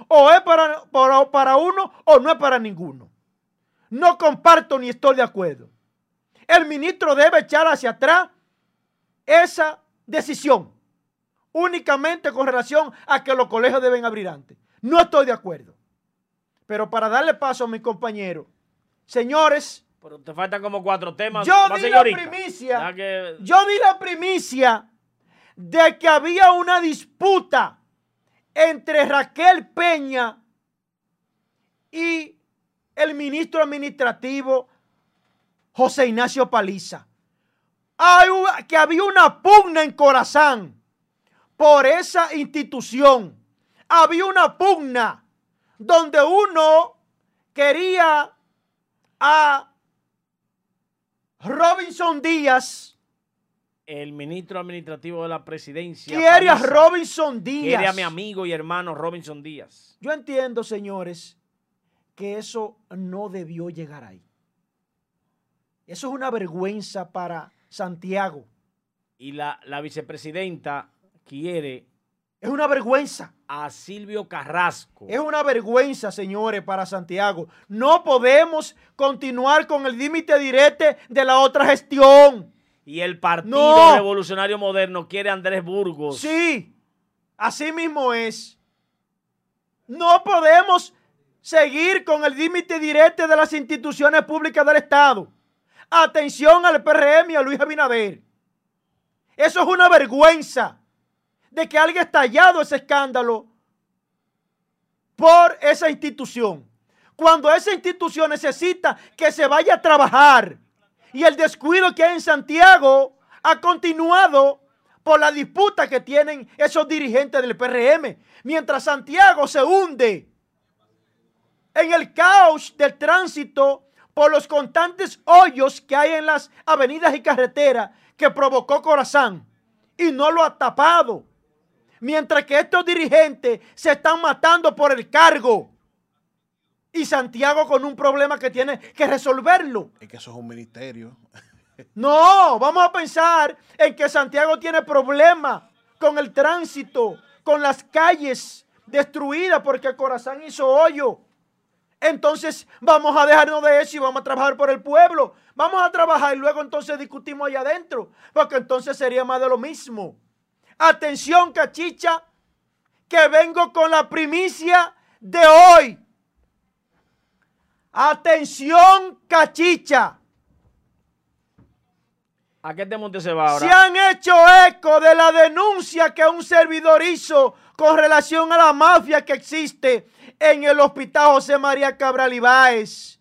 O es para, para uno o no es para ninguno. No comparto ni estoy de acuerdo. El ministro debe echar hacia atrás esa decisión únicamente con relación a que los colegios deben abrir antes. No estoy de acuerdo. Pero para darle paso a mi compañero, señores. Pero te faltan como cuatro temas. Yo di la primicia. Yo di la primicia de que había una disputa entre Raquel Peña y el ministro administrativo José Ignacio Paliza. Hay, que había una pugna en Corazán por esa institución. Había una pugna donde uno quería a Robinson Díaz. El ministro administrativo de la presidencia. Quiere a Robinson Díaz. Quiere a mi amigo y hermano Robinson Díaz. Yo entiendo, señores, que eso no debió llegar ahí. Eso es una vergüenza para Santiago. Y la, la vicepresidenta quiere es una vergüenza. A Silvio Carrasco. Es una vergüenza, señores, para Santiago. No podemos continuar con el límite directo de la otra gestión. Y el Partido Revolucionario Moderno quiere a Andrés Burgos. Sí, así mismo es. No podemos seguir con el límite directo de las instituciones públicas del Estado. Atención al PRM y a Luis Abinader. Eso es una vergüenza de que alguien estallado ese escándalo por esa institución. Cuando esa institución necesita que se vaya a trabajar y el descuido que hay en Santiago ha continuado por la disputa que tienen esos dirigentes del PRM. Mientras Santiago se hunde en el caos del tránsito por los constantes hoyos que hay en las avenidas y carreteras que provocó Corazán y no lo ha tapado mientras que estos dirigentes se están matando por el cargo. Y Santiago con un problema que tiene que resolverlo. Es que eso es un ministerio. No, vamos a pensar en que Santiago tiene problemas con el tránsito, con las calles destruidas porque Corazán hizo hoyo. Entonces vamos a dejarnos de eso y vamos a trabajar por el pueblo. Vamos a trabajar y luego entonces discutimos allá adentro, porque entonces sería más de lo mismo. Atención, cachicha, que vengo con la primicia de hoy. Atención, cachicha. ¿A qué te monte se va ahora? Se han hecho eco de la denuncia que un servidor hizo con relación a la mafia que existe en el hospital José María Cabral Ibáez.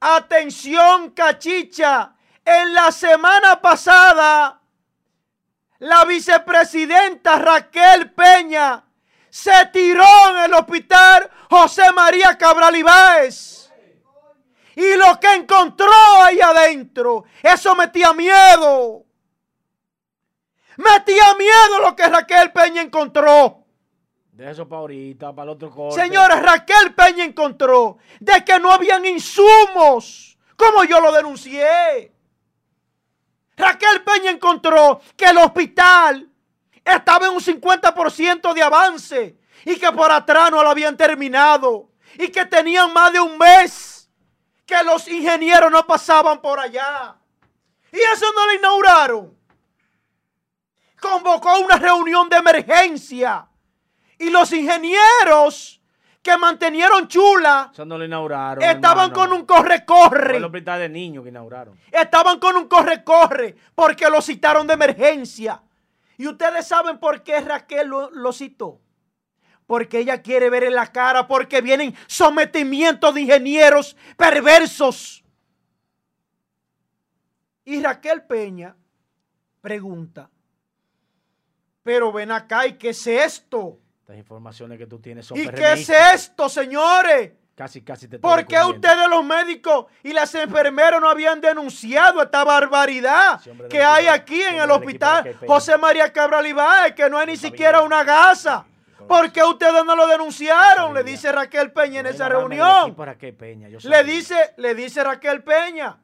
Atención, cachicha. En la semana pasada la vicepresidenta Raquel Peña se tiró en el hospital José María Cabral Ibáez. Y lo que encontró ahí adentro, eso metía miedo. Metía miedo lo que Raquel Peña encontró. De eso para ahorita, para el otro corte. Señores, Raquel Peña encontró de que no habían insumos, como yo lo denuncié. Raquel Peña encontró que el hospital estaba en un 50% de avance y que por atrás no lo habían terminado y que tenían más de un mes que los ingenieros no pasaban por allá. Y eso no lo inauguraron. Convocó una reunión de emergencia y los ingenieros que mantenieron chula Eso no lo inauguraron. estaban hermano. con un corre-corre. Fue el hospital de niños que inauguraron. Estaban con un corre-corre porque lo citaron de emergencia. Y ustedes saben por qué Raquel lo, lo citó. Porque ella quiere ver en la cara, porque vienen sometimientos de ingenieros perversos. Y Raquel Peña pregunta, pero ven acá, ¿y qué es esto? Estas informaciones que tú tienes son ¿Y qué es esto, señores? Casi, casi te ¿Por qué ustedes los médicos y las enfermeras no habían denunciado esta barbaridad hombre que hay equipo- aquí en el hospital. José María Cabral Ibáez, que no hay ni siquiera una gasa? ¿Por qué ustedes no lo denunciaron? Le dice Raquel Peña en esa a reunión. Raquel Peña, yo Le dice, le dice Raquel Peña,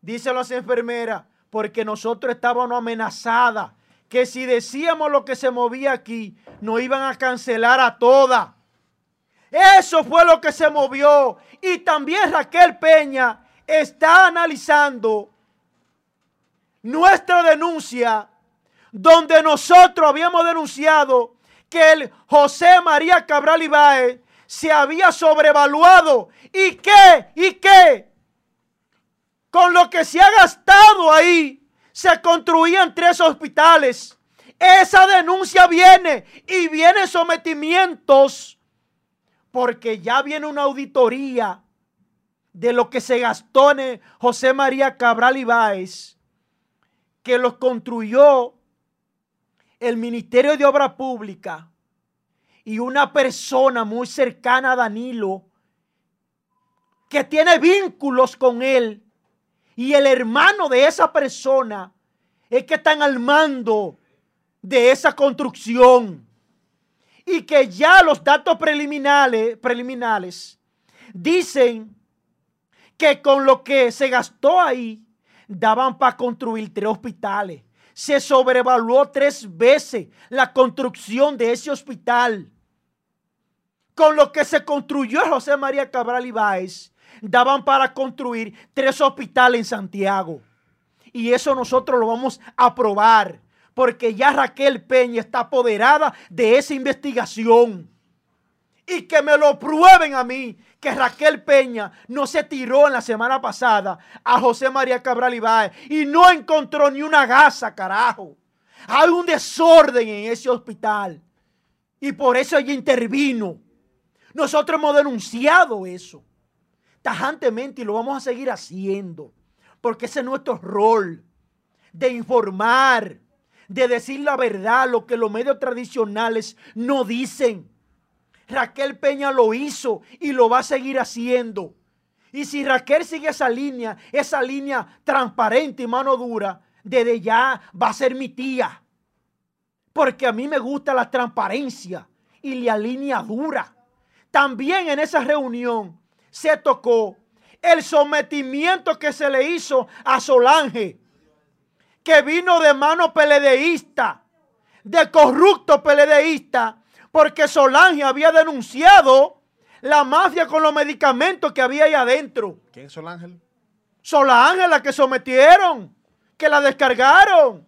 dice las enfermeras, porque nosotros estábamos amenazadas, que si decíamos lo que se movía aquí, nos iban a cancelar a todas. Eso fue lo que se movió. Y también Raquel Peña está analizando nuestra denuncia, donde nosotros habíamos denunciado que el José María Cabral Ibáez se había sobrevaluado. ¿Y qué? ¿Y qué? Con lo que se ha gastado ahí, se construían tres hospitales. Esa denuncia viene y vienen sometimientos porque ya viene una auditoría de lo que se gastó en José María Cabral Ibáez, que los construyó el Ministerio de Obra Pública y una persona muy cercana a Danilo que tiene vínculos con él y el hermano de esa persona es que están al mando de esa construcción y que ya los datos preliminares, dicen que con lo que se gastó ahí daban para construir tres hospitales. Se sobrevaluó tres veces la construcción de ese hospital. Con lo que se construyó José María Cabral Ibáez, daban para construir tres hospitales en Santiago. Y eso nosotros lo vamos a aprobar, porque ya Raquel Peña está apoderada de esa investigación. Y que me lo prueben a mí, que Raquel Peña no se tiró en la semana pasada a José María Cabral Ibáez y no encontró ni una gasa, carajo. Hay un desorden en ese hospital. Y por eso ella intervino. Nosotros hemos denunciado eso tajantemente y lo vamos a seguir haciendo. Porque ese es nuestro rol de informar, de decir la verdad, lo que los medios tradicionales no dicen. Raquel Peña lo hizo y lo va a seguir haciendo. Y si Raquel sigue esa línea, esa línea transparente y mano dura, desde ya va a ser mi tía. Porque a mí me gusta la transparencia y la línea dura. También en esa reunión se tocó el sometimiento que se le hizo a Solange, que vino de mano peledeísta, de corrupto peledeísta, porque Solange había denunciado la mafia con los medicamentos que había ahí adentro. ¿Quién es Sol Ángel? Solange la que sometieron, que la descargaron.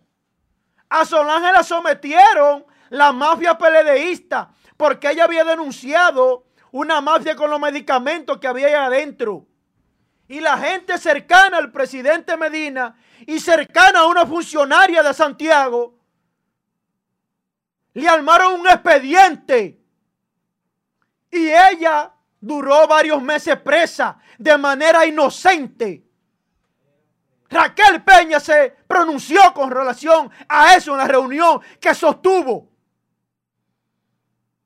A Solange la sometieron la mafia peledeísta, porque ella había denunciado una mafia con los medicamentos que había ahí adentro. Y la gente cercana al presidente Medina y cercana a una funcionaria de Santiago le armaron un expediente. Y ella duró varios meses presa de manera inocente. Raquel Peña se pronunció con relación a eso en la reunión que sostuvo.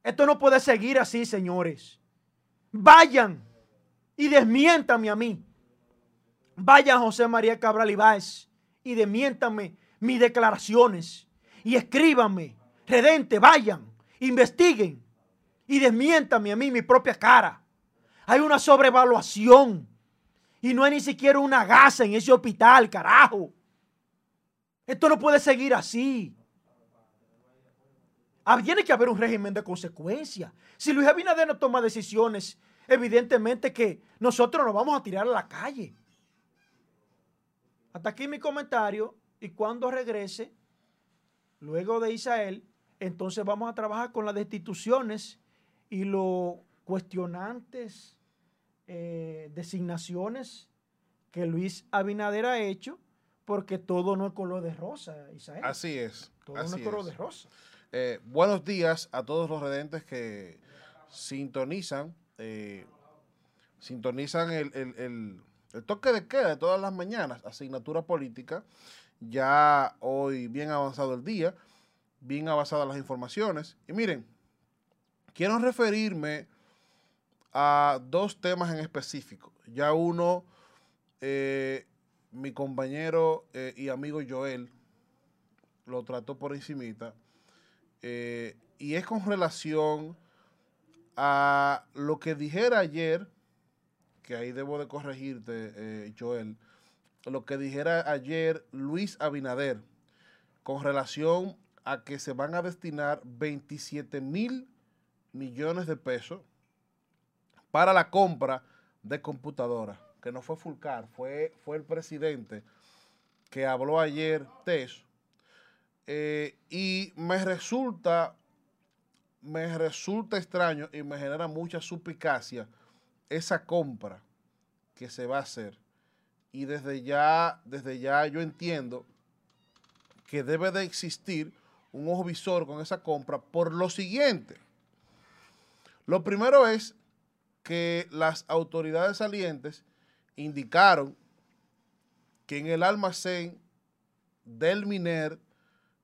Esto no puede seguir así, señores. Vayan y desmiéntame a mí. Vayan José María Cabral Ibáez y desmiéntame mis declaraciones. Y escríbanme, redente, vayan, investiguen y desmiéntame a mí mi propia cara. Hay una sobrevaluación y no hay ni siquiera una gasa en ese hospital, carajo. Esto no puede seguir así. Ah, tiene que haber un régimen de consecuencia. Si Luis Abinader no toma decisiones, evidentemente que nosotros nos vamos a tirar a la calle. Hasta aquí mi comentario y cuando regrese, luego de Israel, entonces vamos a trabajar con las destituciones y los cuestionantes eh, designaciones que Luis Abinader ha hecho, porque todo no es color de rosa, Israel. Así es. Todo no es color de rosa. Eh, buenos días a todos los redentes que sintonizan, eh, sintonizan el, toque de queda de todas las mañanas, asignatura política. Ya hoy bien avanzado el día, bien avanzadas las informaciones. Y miren, quiero referirme a dos temas en específico. Ya uno, eh, mi compañero y amigo Joel lo trató por encimita eh, y es con relación a lo que dijera ayer, que ahí debo de corregirte, eh, Joel, lo que dijera ayer Luis Abinader, con relación a que se van a destinar 27 mil millones de pesos para la compra de computadoras, que no fue Fulcar, fue, fue el presidente que habló ayer eso. Eh, y me resulta, me resulta extraño y me genera mucha suspicacia esa compra que se va a hacer. Y desde ya, desde ya yo entiendo que debe de existir un ojo visor con esa compra por lo siguiente. Lo primero es que las autoridades salientes indicaron que en el almacén del MINER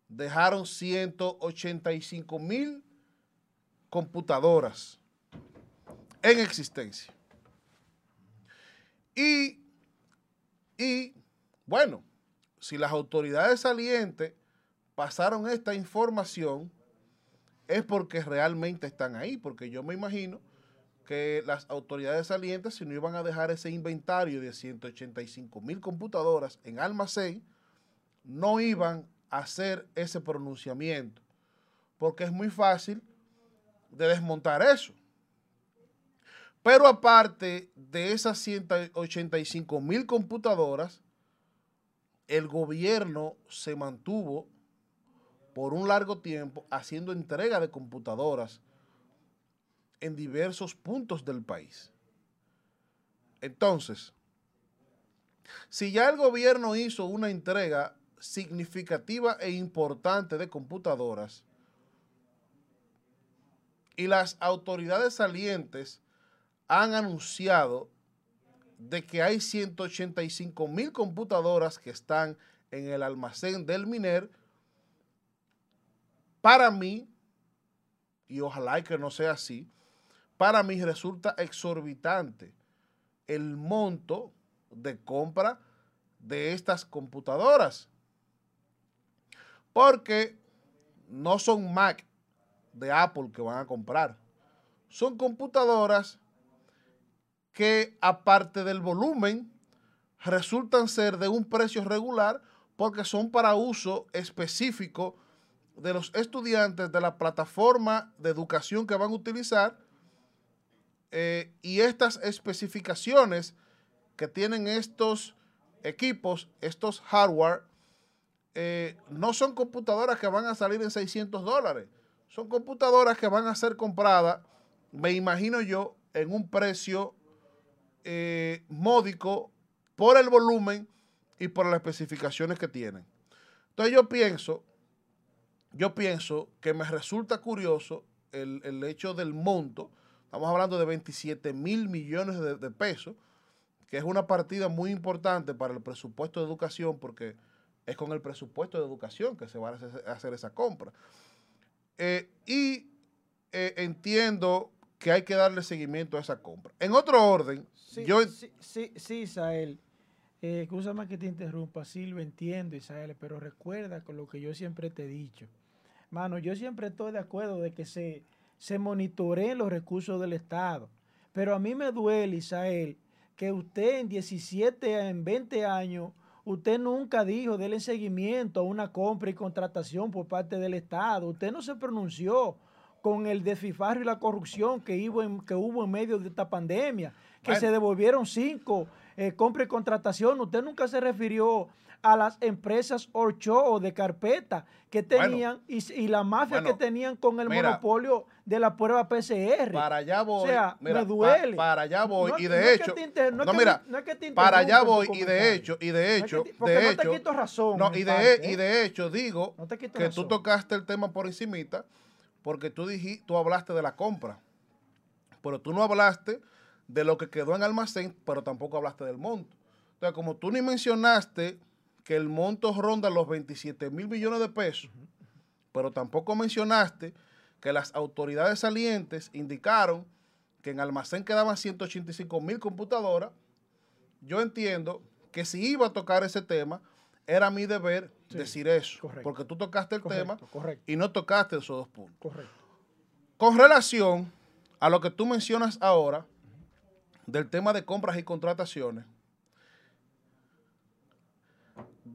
dejaron 185 mil computadoras en existencia. Y, y, bueno, si las autoridades salientes pasaron esta información, es porque realmente están ahí, porque yo me imagino que las autoridades salientes, si no iban a dejar ese inventario de 185 mil computadoras en almacén, no iban hacer ese pronunciamiento, porque es muy fácil de desmontar eso. Pero aparte de esas 185 mil computadoras, el gobierno se mantuvo por un largo tiempo haciendo entrega de computadoras en diversos puntos del país. Entonces, si ya el gobierno hizo una entrega significativa e importante de computadoras y las autoridades salientes han anunciado de que hay 185 mil computadoras que están en el almacén del MINER, para mí, y ojalá que no sea así, para mí resulta exorbitante el monto de compra de estas computadoras porque no son Mac de Apple que van a comprar. Son computadoras que aparte del volumen resultan ser de un precio regular porque son para uso específico de los estudiantes de la plataforma de educación que van a utilizar eh, y estas especificaciones que tienen estos equipos, estos hardware, eh, no son computadoras que van a salir en 600 dólares. Son computadoras que van a ser compradas, me imagino yo, en un precio eh, módico por el volumen y por las especificaciones que tienen. Entonces yo pienso, yo pienso que me resulta curioso el, hecho del monto. Estamos hablando de 27 mil millones de pesos que es una partida muy importante para el presupuesto de educación, porque es con el presupuesto de educación que se va a hacer esa compra. Eh, y eh, entiendo que hay que darle seguimiento a esa compra. En otro orden, sí, yo... Sí, sí, sí Isael. Eh, que te interrumpa, sí lo entiendo, Isael, pero recuerda con lo que yo siempre te he dicho. Mano, yo siempre estoy de acuerdo de que se, se monitoreen los recursos del Estado. Pero a mí me duele, Isael, que usted en 17, en 20 años, usted nunca dijo, déle seguimiento a una compra y contratación por parte del Estado. Usted no se pronunció con el desfifarro y la corrupción que hubo en, que hubo en medio de esta pandemia, que se devolvieron cinco eh, compra y contratación. Usted nunca se refirió a las empresas Orcho o de carpeta que tenían y, la mafia que tenían con el monopolio de la prueba PCR. Para allá voy. O sea, me duele. para allá voy. y de hecho. no, mira, para allá voy. Y de hecho, y de hecho, de hecho. No te quito razón. No, y de, y de hecho, digo que tú tocaste el tema por encimita porque tú, dijiste, tú hablaste de la compra, pero tú no hablaste de lo que quedó en almacén, pero tampoco hablaste del monto. Entonces, como tú ni mencionaste que el monto ronda los 27 mil millones de pesos, pero tampoco mencionaste que las autoridades salientes indicaron que en almacén quedaban 185 mil computadoras, yo entiendo que si iba a tocar ese tema, era mi deber decir eso. Porque tú tocaste el tema y no tocaste esos dos puntos. Correcto. Con relación a lo que tú mencionas ahora, del tema de compras y contrataciones,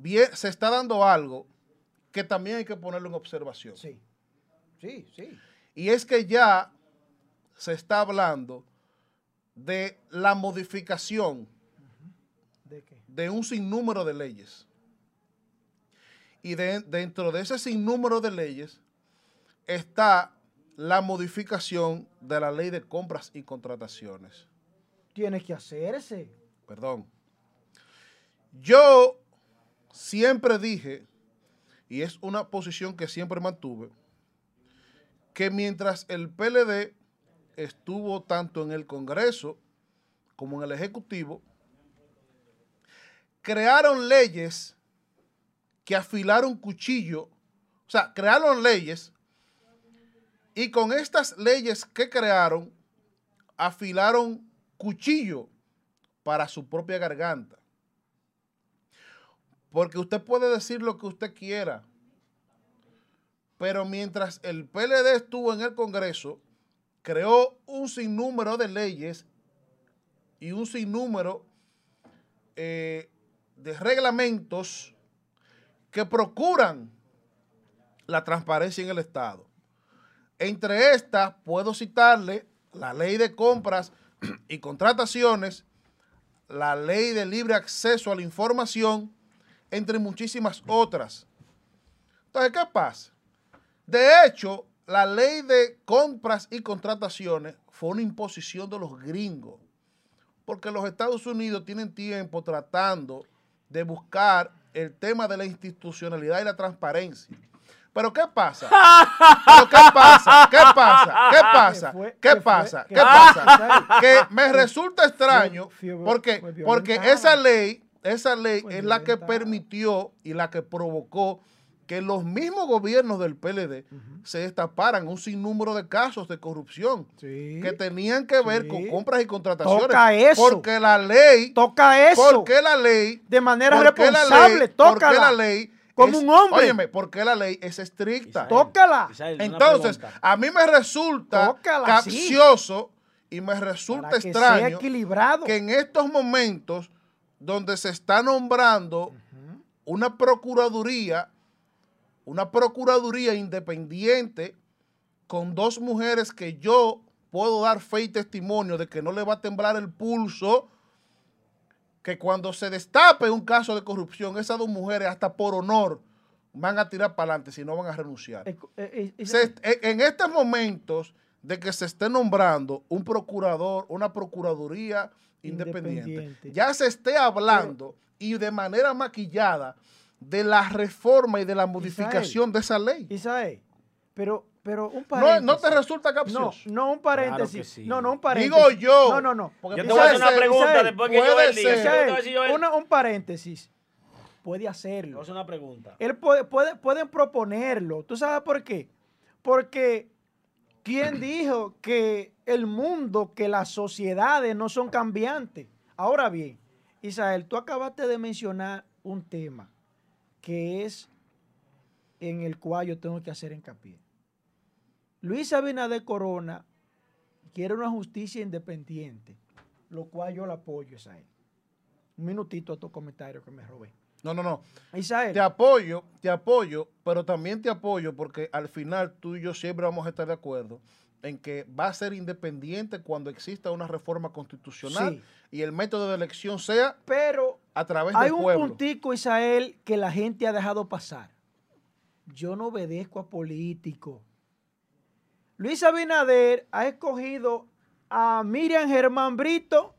bien, se está dando algo que también hay que ponerlo en observación. Sí, sí, sí. Y es que ya se está hablando de la modificación ¿De, qué? de un sinnúmero de leyes y dentro de ese sinnúmero de leyes está la modificación de la ley de compras y contrataciones. Tiene que hacerse. Perdón. Yo siempre dije, y es una posición que siempre mantuve, que mientras el PLD estuvo tanto en el Congreso como en el Ejecutivo, crearon leyes que afilaron cuchillo, o sea, crearon leyes y con estas leyes que crearon, afilaron cuchillo para su propia garganta. Porque usted puede decir lo que usted quiera, pero mientras el PLD estuvo en el Congreso, creó un sinnúmero de leyes y un sinnúmero eh, de reglamentos que procuran la transparencia en el Estado. Entre estas, puedo citarle la ley de compras y contrataciones, la ley de libre acceso a la información, entre muchísimas otras. Entonces, ¿qué pasa? De hecho, la ley de compras y contrataciones fue una imposición de los gringos, porque los Estados Unidos tienen tiempo tratando de buscar el tema de la institucionalidad y la transparencia. Pero ¿qué pasa? ¿Pero qué pasa? ¿Qué pasa? ¿Qué pasa? ¿Qué pasa? ¿Qué pasa? Que me resulta extraño porque, porque esa ley, esa ley es la que permitió y la que provocó que los mismos gobiernos del PLD se destaparan un sinnúmero de casos de corrupción que tenían que ver con compras y contrataciones. Toca eso. Porque la ley. Toca eso. Porque la ley. De manera responsable. toca Porque la ley. Como un hombre. Óyeme, porque la ley es estricta. Tócala. Entonces, a mí me resulta capcioso y me resulta extraño que en estos momentos donde se está nombrando una procuraduría una procuraduría independiente con dos mujeres que yo puedo dar fe y testimonio de que no le va a temblar el pulso, que cuando se destape un caso de corrupción, esas dos mujeres hasta por honor van a tirar para adelante si no van a renunciar. Eh, eh, eh, en estos momentos de que se esté nombrando un procurador, una procuraduría independiente, ya se esté hablando y de manera maquillada de la reforma y de la modificación de esa ley. Isael, pero Pero un ¿No, paréntesis. ¿No te resulta No, capcioso? no un paréntesis. sí. No, no un paréntesis. Digo yo. No, no, no. Porque Yo te voy a hacer una ser- pregunta Isabel, después que. Yo Joel, una- un paréntesis. Puede hacerlo. a hacer una pregunta. Él puede, puede- pueden proponerlo. ¿Tú sabes por qué? Porque ¿quién dijo que el mundo, que las sociedades no son cambiantes? Ahora bien, Isael, tú acabaste de mencionar un tema que es en el cual yo tengo que hacer hincapié. Luis Abinader Corona quiere una justicia independiente, lo cual yo lo apoyo, Isael. Un minutito a tu comentario que me robé. No, no, no. Isael. Te apoyo, te apoyo, pero también te apoyo porque al final tú y yo siempre vamos a estar de acuerdo en que va a ser independiente cuando exista una reforma constitucional Sí. y el método de elección sea Pero a través hay del un pueblo. puntico, Isael, que la gente ha dejado pasar. Yo no obedezco a políticos. Luis Abinader ha escogido a Miriam Germán Brito,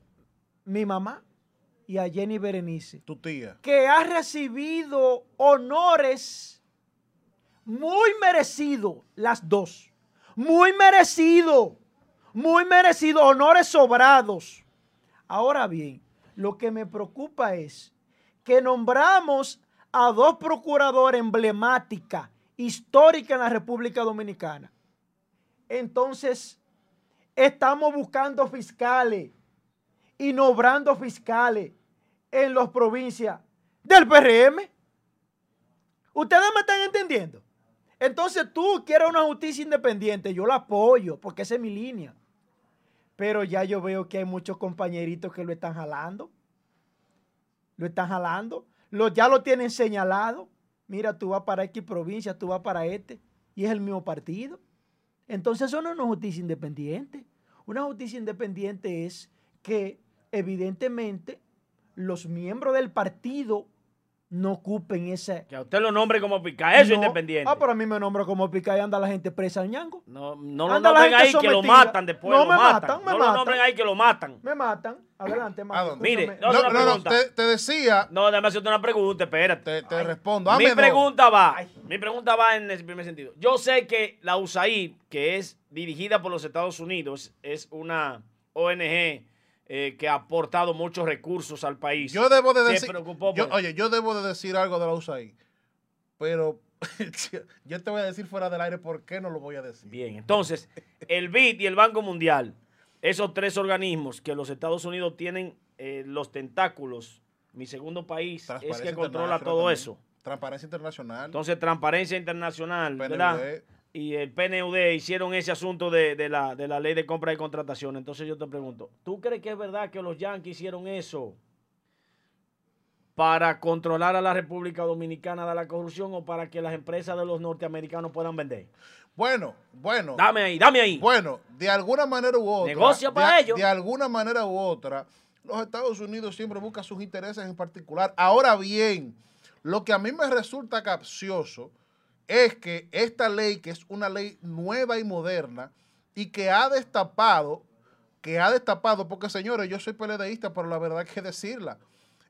mi mamá, y a Jenny Berenice, Tu tía. que ha recibido honores muy merecidos, las dos. Muy merecido, muy merecido, honores sobrados. Ahora bien, lo que me preocupa es que nombramos a dos procuradores emblemáticas, históricas en la República Dominicana. Entonces, estamos buscando fiscales y nombrando fiscales en las provincias del PRM. ¿Ustedes me están entendiendo? Entonces tú quieres una justicia independiente, yo la apoyo porque esa es mi línea. Pero ya yo veo que hay muchos compañeritos que lo están jalando. Lo están jalando. Lo, ya lo tienen señalado. Mira, tú vas para X provincia, tú vas para este. Y es el mismo partido. Entonces eso no es una justicia independiente. Una justicia independiente es que evidentemente los miembros del partido no ocupen esa... Que a usted lo nombre como pica. Eso es No. independiente. Ah, pero a mí me nombro como pica y anda la gente presa en Ñango. No, no lo Anda la nombren gente ahí que lo matan después. No, lo me matan. matan, me no matan. lo nombren ahí que lo matan. Me matan. Adelante, Marco? Mire, no, No, no, no, te, te decía, No, déjame hacerte una pregunta, espérate. te, te respondo. mi dos. pregunta va, mi pregunta va en ese primer sentido. Yo sé que la USAID, que es dirigida por los Estados Unidos, es una ONG eh, que ha aportado muchos recursos al país. Yo debo de decir, preocupó yo- oye, yo debo de decir algo de la USAID, pero yo te voy a decir fuera del aire por qué no lo voy a decir. Bien, entonces, el BID y el Banco Mundial, esos tres organismos que los Estados Unidos tienen eh, los tentáculos, mi segundo país es que controla todo también. eso. Transparencia Internacional. Entonces, Transparencia Internacional, PNUD. ¿verdad? Y el PNUD hicieron ese asunto de, de la, de la ley de compra y contratación. Entonces yo te pregunto, ¿tú crees que es verdad que los Yankees hicieron eso para controlar a la República Dominicana de la corrupción o para que las empresas de los norteamericanos puedan vender? Bueno, bueno. Dame ahí, dame ahí. Bueno, de alguna manera u otra. Negocio de- para ellos. De alguna manera u otra, los Estados Unidos siempre buscan sus intereses en particular. Ahora bien, lo que a mí me resulta capcioso es que esta ley, que es una ley nueva y moderna, y que ha destapado, que ha destapado, porque señores, yo soy PLDista, pero la verdad que decirla.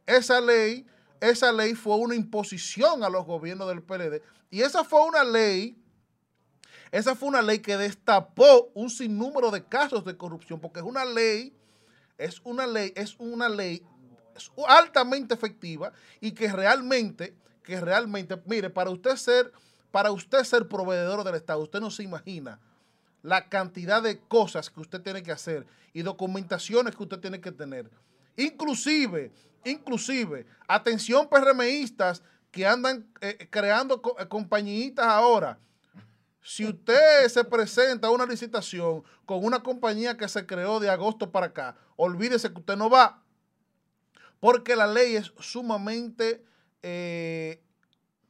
Esa ley, esa ley fue una imposición a los gobiernos del PLD. Y esa fue una ley esa fue una ley que destapó un sinnúmero de casos de corrupción, porque es una ley, es una ley, es una ley altamente efectiva y que realmente, que realmente, mire, para usted ser, para usted ser proveedor del Estado, usted no se imagina la cantidad de cosas que usted tiene que hacer y documentaciones que usted tiene que tener. Inclusive, inclusive, atención PRMistas que andan eh, creando co- eh, ahora. Si usted se presenta a una licitación con una compañía que se creó de agosto para acá, olvídese que usted no va, porque la ley es sumamente eh,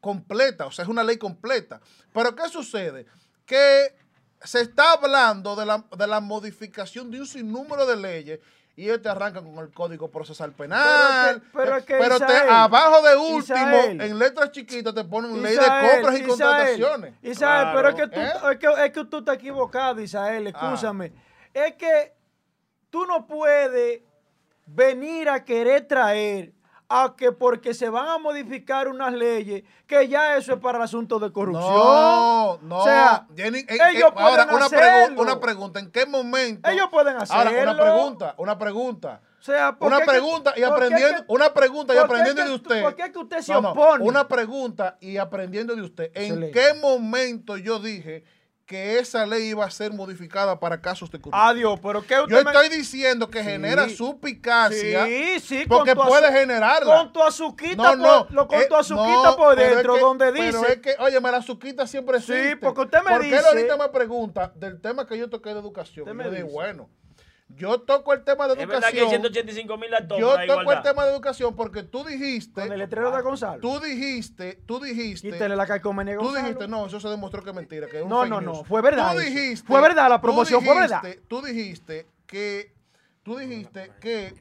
completa, o sea, es una ley completa. Pero ¿qué sucede? Que se está hablando de la, de la modificación de un sinnúmero de leyes y ellos te arrancan con el Código Procesal Penal. Pero que- pero que, te- abajo de último, en letras chiquitas, te ponen ley de compras y contrataciones. Isael, Claro, pero es que, tú, ¿eh? es, que, es que tú estás equivocado, Isael, escúchame. Es que tú no puedes venir a querer traer a que porque se van a modificar unas leyes, que ya eso es para el asunto de corrupción. No, no. O sea, Jenny, en- ellos ahora, pueden una, hacerlo. pregu- una pregunta. ¿En qué momento? Ellos pueden Ahora, una hacerlo. pregunta, una pregunta. O sea, ¿por Una qué que- pregunta y aprendiendo, que- una pregunta y aprendiendo que de usted. ¿Por qué que usted se No, no, opone? Una pregunta y aprendiendo de usted. ¿En Excelente. qué momento yo dije que esa ley iba a ser modificada para casos de corrupción? Adiós, pero ¿qué usted Yo me- estoy diciendo que Sí. genera suspicacia Sí, sí, porque con puede azu- generarla. Con tu azuquita, No, no. por, lo, con eh, tu azuquita no, por es dentro, que- donde dice. Pero es que, oye, la azuquita siempre Sí, existe. porque usted me Porque él dice- ahorita me pregunta del tema que yo toqué de educación. Usted me yo dice. bueno, yo toco el tema de Es verdad que hay educación. 185 mil Yo toco el tema de educación porque tú dijiste, con el letrero de Gonzalo. tú dijiste, tú dijiste, Quítele la calcomanía tú dijiste, no, eso se demostró que es mentira, que es un No, no, news. no, fue verdad Tú eso. dijiste, Fue verdad, la promoción fue verdad. dijiste- Tú dijiste que, tú dijiste que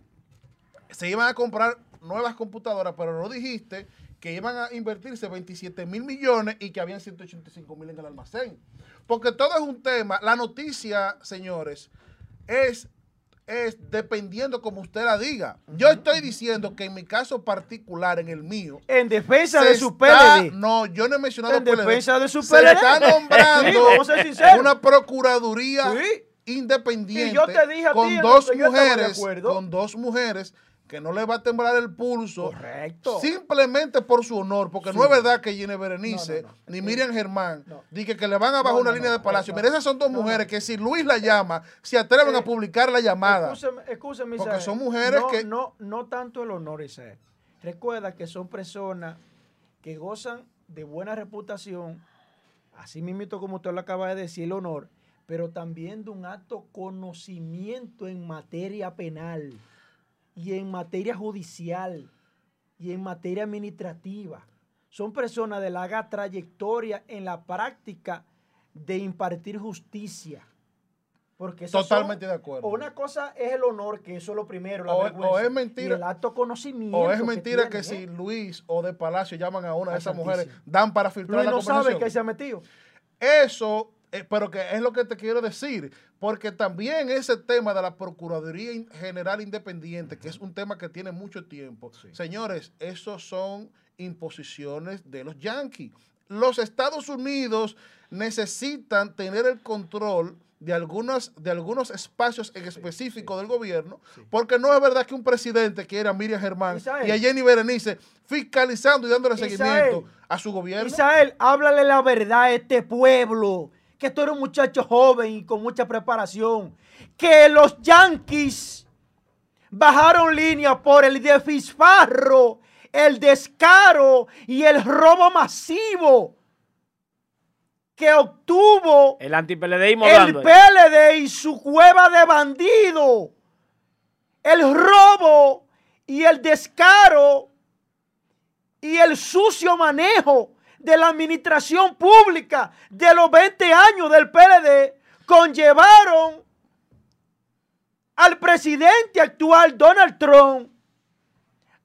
se iban a comprar nuevas computadoras, pero no dijiste que iban a invertirse 27 mil millones y que habían 185 mil en el almacén. Porque todo es un tema. La noticia, señores, es, es dependiendo como usted la diga. Yo estoy diciendo que en mi caso particular, en el mío, En defensa se de su está- PLD. No, yo no he mencionado En defensa de su Se PLD. está Sí, nombrando una procuraduría Sí. independiente Y yo te dije a ti con lo dos mujeres, con dos mujeres que no le va a temblar el pulso Correcto. simplemente por su honor, porque no es verdad que Gine Berenice No, no, no. ni Miriam Germán No. diga que le van a bajar una línea de palacio. Mira, esas son dos mujeres que si Luis la llama, se atreven Eh, a publicar la llamada. Escúcheme, escúcheme, Porque son mujeres no, que- No, no tanto el honor, Isael. Recuerda que son personas que gozan de buena reputación, así mismo como usted lo acaba de decir, el honor, pero también de un alto conocimiento en materia penal y en materia judicial y en materia administrativa. Son personas de larga trayectoria en la práctica de impartir justicia. Porque son- Totalmente de acuerdo. Una cosa es el honor, que eso es lo primero, la O- vergüenza, o es mentira- y el alto conocimiento. O es mentira que, si ¿eh? Luis o de Palacio llaman a una de esas mujeres, dan para filtrar Luis la no sabe que ahí se ha metido. Eso, eh, pero que es lo que te quiero decir, porque también ese tema de la Procuraduría General Independiente, que es un tema que tiene mucho tiempo, señores, esos son imposiciones de los yanquis. Los Estados Unidos necesitan tener el control de, algunos de algunos espacios en específico del gobierno, porque no es verdad que un presidente quiera a Miriam Germán Isael. y a Jenny Berenice fiscalizando y dándole Isael. seguimiento a su gobierno. Isael, háblale la verdad a este pueblo, que tú eres un muchacho joven y con mucha preparación, que los yanquis bajaron línea por el desfisfarro, el descaro y el robo masivo que obtuvo El anti-PLDismo el hablando. ahí. PLD y su cueva de bandido, el robo y el descaro y el sucio manejo de la administración pública de los 20 años del PLD conllevaron al presidente actual Donald Trump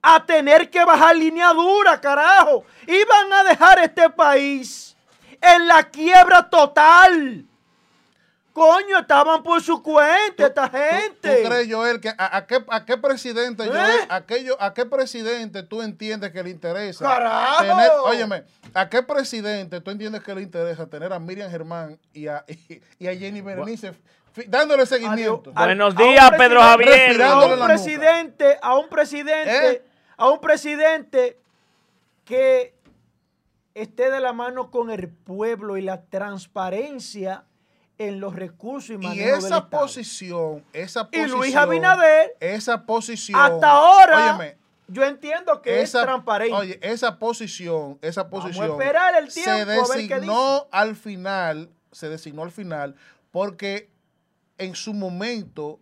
a tener que bajar línea dura, carajo. Iban a dejar este país en la quiebra total. Coño, estaban por su cuenta esta ¿Tú- gente. ¿Tú, crees, Joel, que a, a qué, a qué presidente, ¿Eh? Joel, a, qué, yo- a qué presidente tú entiendes que le interesa? ¡Carajo! Tener, óyeme, ¿a qué presidente tú entiendes que le interesa tener a Miriam Germán y a, y, a Jenny Berenice dándole seguimiento? Adiós. Buenos días, Pedro Javier. A un presidente, a un presidente, ¿Eh? a un presidente que esté de la mano con el pueblo y la transparencia en los recursos y Y manejo del esa Estado. posición, esa Y. Luis Abinader, Esa posición. hasta ahora, Óyeme, yo entiendo que esa, es transparente. Oye, esa posición, esa Vamos a posición. esperar el tiempo se a ver qué designó al final, se designó al final, porque en su momento,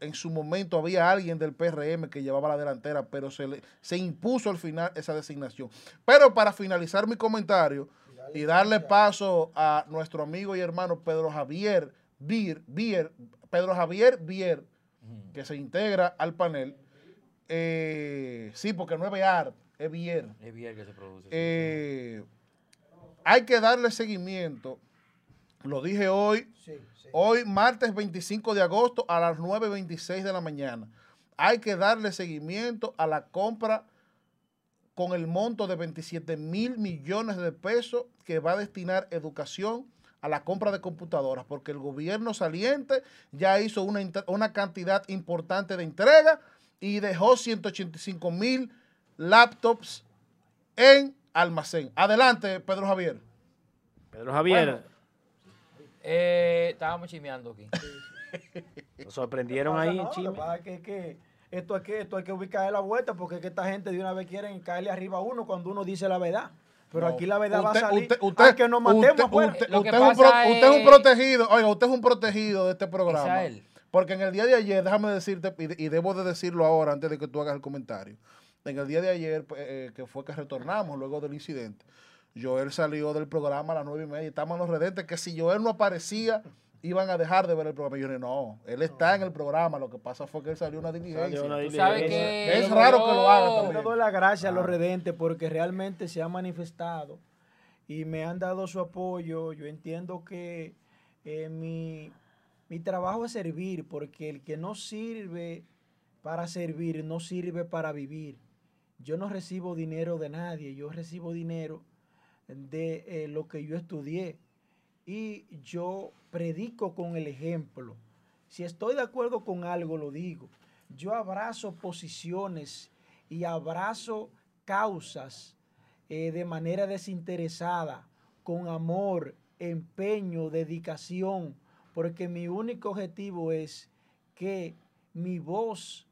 en su momento había alguien del PRM que llevaba la delantera, pero se, le, se impuso al final esa designación. Pero para finalizar mi comentario y darle paso a nuestro amigo y hermano Pedro Javier Bier, Bier Pedro Javier Bier, que se integra al panel. eh, sí, porque no es Bear, es Bier. Es bien que se produce. Eh, hay que darle seguimiento. Lo dije hoy, Sí, sí. hoy martes 25 de agosto a las 9.26 de la mañana. Hay que darle seguimiento a la compra con el monto de 27 mil millones de pesos que va a destinar educación a la compra de computadoras, porque el gobierno saliente ya hizo una, una cantidad importante de entrega y dejó 185 mil laptops en almacén. Adelante, Pedro Javier. Pedro Javier. Eh, estábamos chimeando aquí. Nos sorprendieron ahí, no, que, esto, hay que, esto hay que ubicar la vuelta porque que esta gente de una vez quieren caerle arriba a uno cuando uno dice la verdad. Pero aquí la verdad va a salir. Usted, usted, que nos matemos usted, usted, es un usted, es un protegido, oiga, usted es un protegido de este programa. Porque en el día de ayer, déjame decirte, y, debo de decirlo ahora antes de que tú hagas el comentario. En el día de ayer, pues, eh, que fue que retornamos luego del incidente, Joel salió del programa a las nueve y media y estamos en los redentes, que si Joel no aparecía, iban a dejar de ver el programa. Y yo dije, no, él está en el programa, lo que pasa fue que él salió una diligencia. Una diligencia. es raro que lo haga también. Yo doy las gracias a los ah. redentes porque realmente se han manifestado y me han dado su apoyo. Yo entiendo que eh, mi, mi trabajo es servir, porque el que no sirve para servir, no sirve para vivir. Yo no recibo dinero de nadie, yo recibo dinero de eh, lo que yo estudié y yo predico con el ejemplo. Si estoy de acuerdo con algo, lo digo. Yo abrazo posiciones y abrazo causas eh, de manera desinteresada, con amor, empeño, dedicación, porque mi único objetivo es que mi voz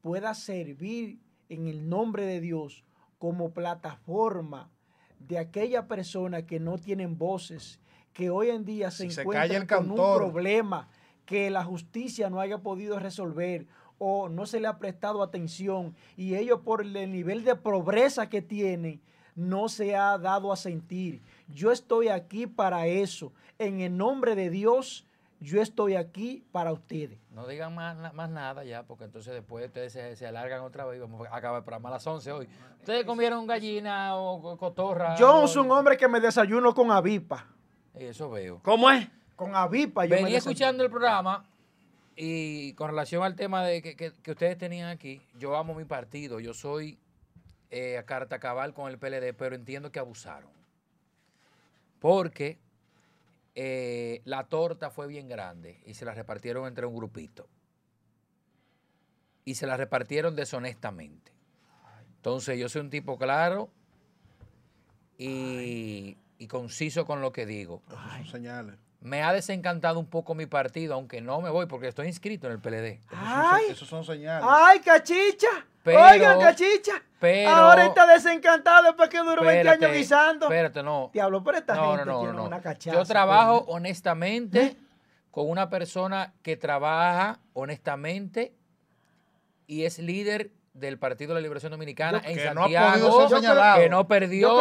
pueda servir en el nombre de Dios como plataforma de aquella persona que no tienen voces que hoy en día se encuentran con un problema que la justicia no haya podido resolver o no se le ha prestado atención y ellos por el nivel de pobreza que tienen no se ha dado a sentir. Yo estoy aquí para eso. En el nombre de Dios, yo estoy aquí para ustedes. No digan más, más nada ya, porque entonces después ustedes se, alargan otra vez y vamos a acabar para las 11 hoy. ¿Ustedes comieron gallina o cotorra? Yo soy un hombre que me desayuno con avipa. Eso veo. ¿Cómo es? Con avipa. Yo Venía escuchando el programa y con relación al tema de que, ustedes tenían aquí, yo amo mi partido, yo soy eh, a carta cabal con el PLD, pero entiendo que abusaron. Porque eh, la torta fue bien grande y se la repartieron entre un grupito. Y se la repartieron deshonestamente. Entonces yo soy un tipo claro y y conciso con lo que digo. son señales. Me ha desencantado un poco mi partido, aunque no me voy porque estoy inscrito en el PLD. Ay, esos son señales. ¡Ay, cachicha! Oigan, cachicha. Pero, Ahora está desencantado después que duró 20 años guisando. Espérate, no. Diablo, pero esta no, gente no, tiene no, una cachaza. Yo trabajo honestamente ¿Eh? con una persona que trabaja honestamente y es líder del Partido de la Liberación Dominicana en Santiago, que no perdió,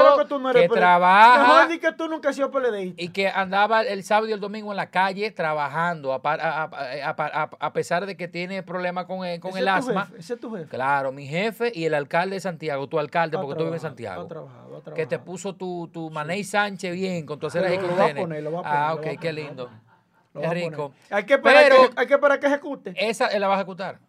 que, trabaja que tú nunca has sido y que andaba el sábado y el domingo en la calle trabajando a, pesar de que tiene problemas con, el, con el asma. ¿Ese es tu jefe? Claro, mi jefe y el alcalde de Santiago, tu alcalde, porque tú vives en Santiago. Que te puso tu, tu Manei Sánchez bien con tu aceras y con Ah, ok, qué lindo. Es rico. Hay que, esperar que, hay que esperar que ejecute. Esa él la va a ejecutar.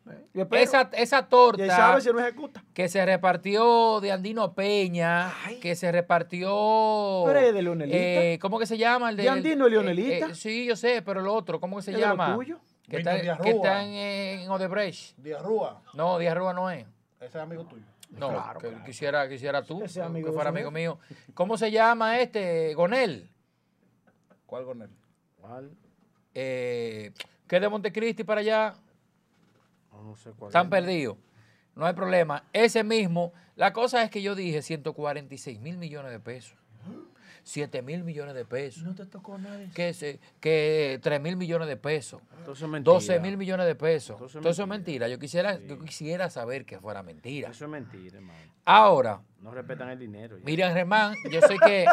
esa, esa torta. sabe si no ejecuta. Que se repartió de Andino Peña. Que se repartió. Pero es de Leonelita. Eh, ¿Cómo que se llama? El de, Andino y Leonelita. Eh, eh, sí, yo sé, pero el otro, ¿cómo que se llama? ¿El tuyo? Que está, que está en, en Odebrecht. Diarrúa. No, Diarrúa no es. Ese es amigo tuyo. No, que Quisiera, quisiera tú, ese amigo que fuera amigo mío. ¿Cómo se llama este? Gonel. ¿Cuál Gonel? ¿Cuál? Eh, que de Montecristi para allá, no sé cuál están perdidos. No hay problema. Ese mismo, la cosa es que yo dije 146 mil millones de pesos. 7 mil millones de pesos. No te tocó nada. Que, que 3 mil millones de pesos. 12 mil millones de pesos. Entonces, eso es mentira. Yo quisiera, yo quisiera saber que fuera mentira. Eso es mentira, hermano. Ahora. No respetan el dinero. Miriam Germán, yo sé que.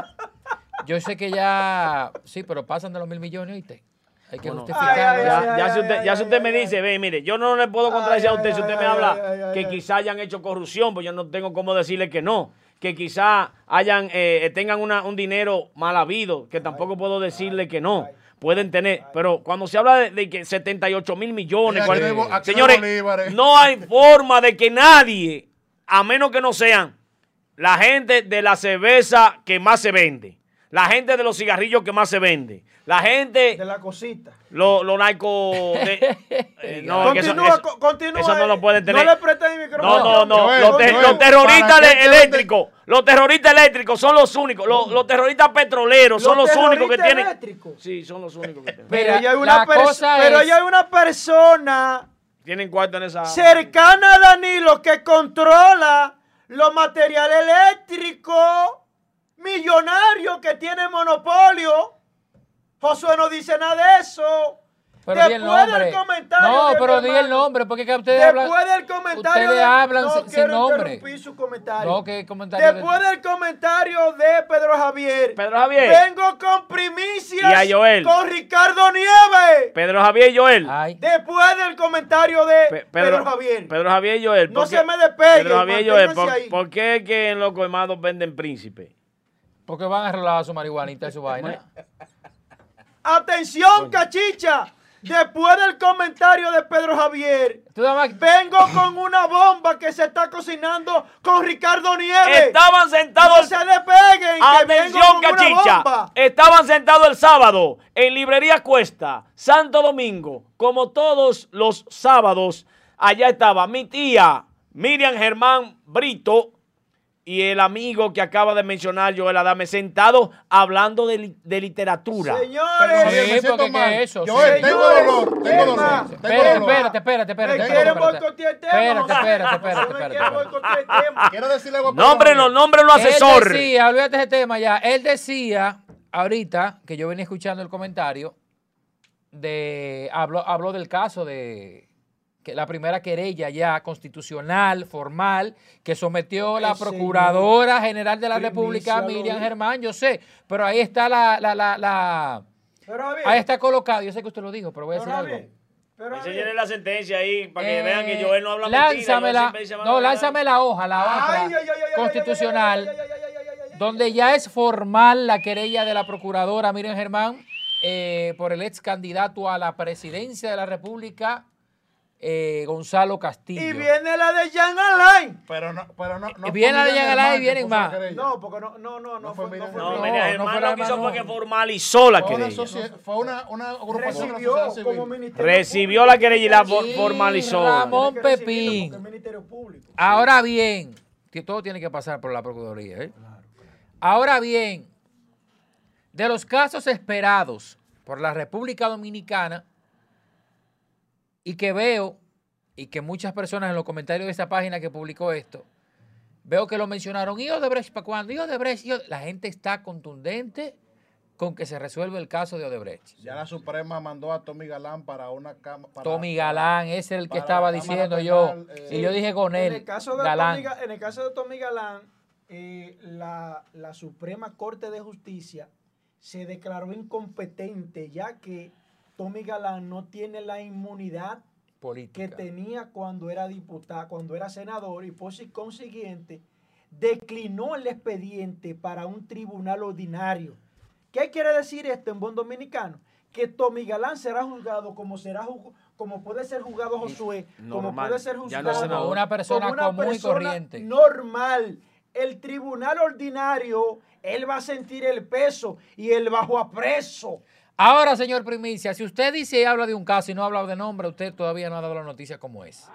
yo sé que ya. Sí, pero pasan de los mil millones, ¿oíste? Hay que justificar. Ya, si usted, ya si usted me dice, ve, mire, yo no le puedo contradecir a usted si usted me habla que quizá hayan hecho corrupción, pues yo no tengo cómo decirle que no. Que quizá hayan, eh, tengan una, un dinero mal habido, que tampoco puedo decirle que no pueden tener. Pero cuando se habla de, que 78 mil millones, señores, no hay forma de que nadie, a menos que no sean la gente de la cerveza que más se vende, la gente de los cigarrillos que más se vende, la gente, De la cosita. los lo narcos... eh, no, que eso- continúa, eso- co- continúa. eso no lo pueden tener. No le prestes el micrófono. No, no, no. Joel, los, te- Joel, los terroristas eléctricos, los terroristas eléctricos son los únicos. Los, los terroristas petroleros son Los los únicos que terroristas tienen. eléctricos. Sí, son los únicos que tienen. Pero ya hay una, pero es- ya hay una persona Tienen cuarto en esa. cercana a Danilo que controla los materiales eléctricos, millonario que tiene monopolio. Josué no dice nada de eso. Pero di el Después del comentario No, de pero di el nombre, porque que ustedes hablan. Después del comentario ustedes de, hablan no sin- sin quiero nombre. interrumpir su comentario. No, ¿qué comentario de- Después del comentario de Pedro Javier, Pedro Javier. vengo con primicias Y a Joel. con Ricardo Nieves. Pedro Javier y Joel. Ay, Después del comentario de Pe- Pedro, Javier. Pedro Javier y Joel. No ¿por qué- se me despegue, Pedro Javier y Joel. ¿por, manténganse ahí. por qué es que en los colmados venden príncipe? porque van a arreglar su marihuanita y su vaina. Atención, cachicha. Después del comentario de Pedro Javier, vengo con una bomba que se está cocinando con Ricardo Nieves. Estaban No sentados. se despeguen, Atención, cachicha. Estaban sentados el sábado en Librería Cuesta, Santo Domingo. Como todos los sábados, allá estaba mi tía Miriam Germán Brito y el amigo que acaba de mencionar Joel Adame sentado hablando de, li- de literatura. Señores, Perdón, Sí, me siento mal. ¿qué es eso? Joel, Sí. tengo dolor, tengo dolor. Espérate, dolor. espérate, espérate, espérate. me espérate, quieren espérate. boicotear el tema. Espérate, espérate, espérate, espérate. boicotear el tema. Quiero decirle algo Javier. nómbrenlo asesor. Él decía, olvídate de ese tema ya. Él decía ahorita que yo venía escuchando el comentario de habló, habló del caso de que la primera querella ya constitucional, formal, que sometió la Procuradora General de la República, Miriam Germán, yo sé, pero ahí está la... la, la, ahí está colocado, yo sé que usted lo dijo, pero voy a decir algo. Pero se la sentencia ahí para que vean que Joel no habla lánzame mentira, la, no, lánzame la hoja, la hoja constitucional, donde ya es formal la querella de la procuradora Miriam Germán por el ex candidato a la presidencia de la República, eh, Gonzalo Castillo. Y viene la de Jan Alain. Pero no, pero no. no Y viene la de Miriam Yangalá y vienen más. No, porque no, no, no, no, No fue, fue no fue No, No, Miriam no Germán fue lo que hizo fue que formalizó la querella. fue una, una agrupación de la Recibió sociedad como ministerio Recibió público. la querella y la Y formalizó. Ramón Pepín. público. Ahora bien, que todo tiene que pasar por la Procuraduría. ¿eh? Ahora bien, de los casos esperados por la República Dominicana y que veo, y que muchas personas en los comentarios de esa página que publicó esto, veo que lo mencionaron, ¿y Odebrecht para cuándo? ¿Y Odebrecht? ¿Y Ode-?" La gente está contundente con que se resuelve el caso de Odebrecht. Ya la Suprema mandó a Tommy Galán para una cama. para- Tommy Galán, ese es el que estaba Cámara diciendo yo. Penal, eh, y yo dije con En él, el caso de Galán. Tommy, en el caso de Tommy Galán, eh, la, la Suprema Corte de Justicia se declaró incompetente ya que Tommy Galán no tiene la inmunidad que tenía cuando era diputado, cuando era senador y por si consiguiente declinó el expediente para un tribunal ordinario. ¿Qué quiere decir esto en buen dominicano? Que Tommy Galán será juzgado como será como puede ser juzgado Josué, como puede ser Ya juzgado no una persona como una común y corriente. Normal. El tribunal ordinario, él va a sentir el peso y el bajo apreso. Ahora, señor Primicia, si usted dice y habla de un caso y no ha hablado de nombre, usted todavía no ha dado la noticia como es.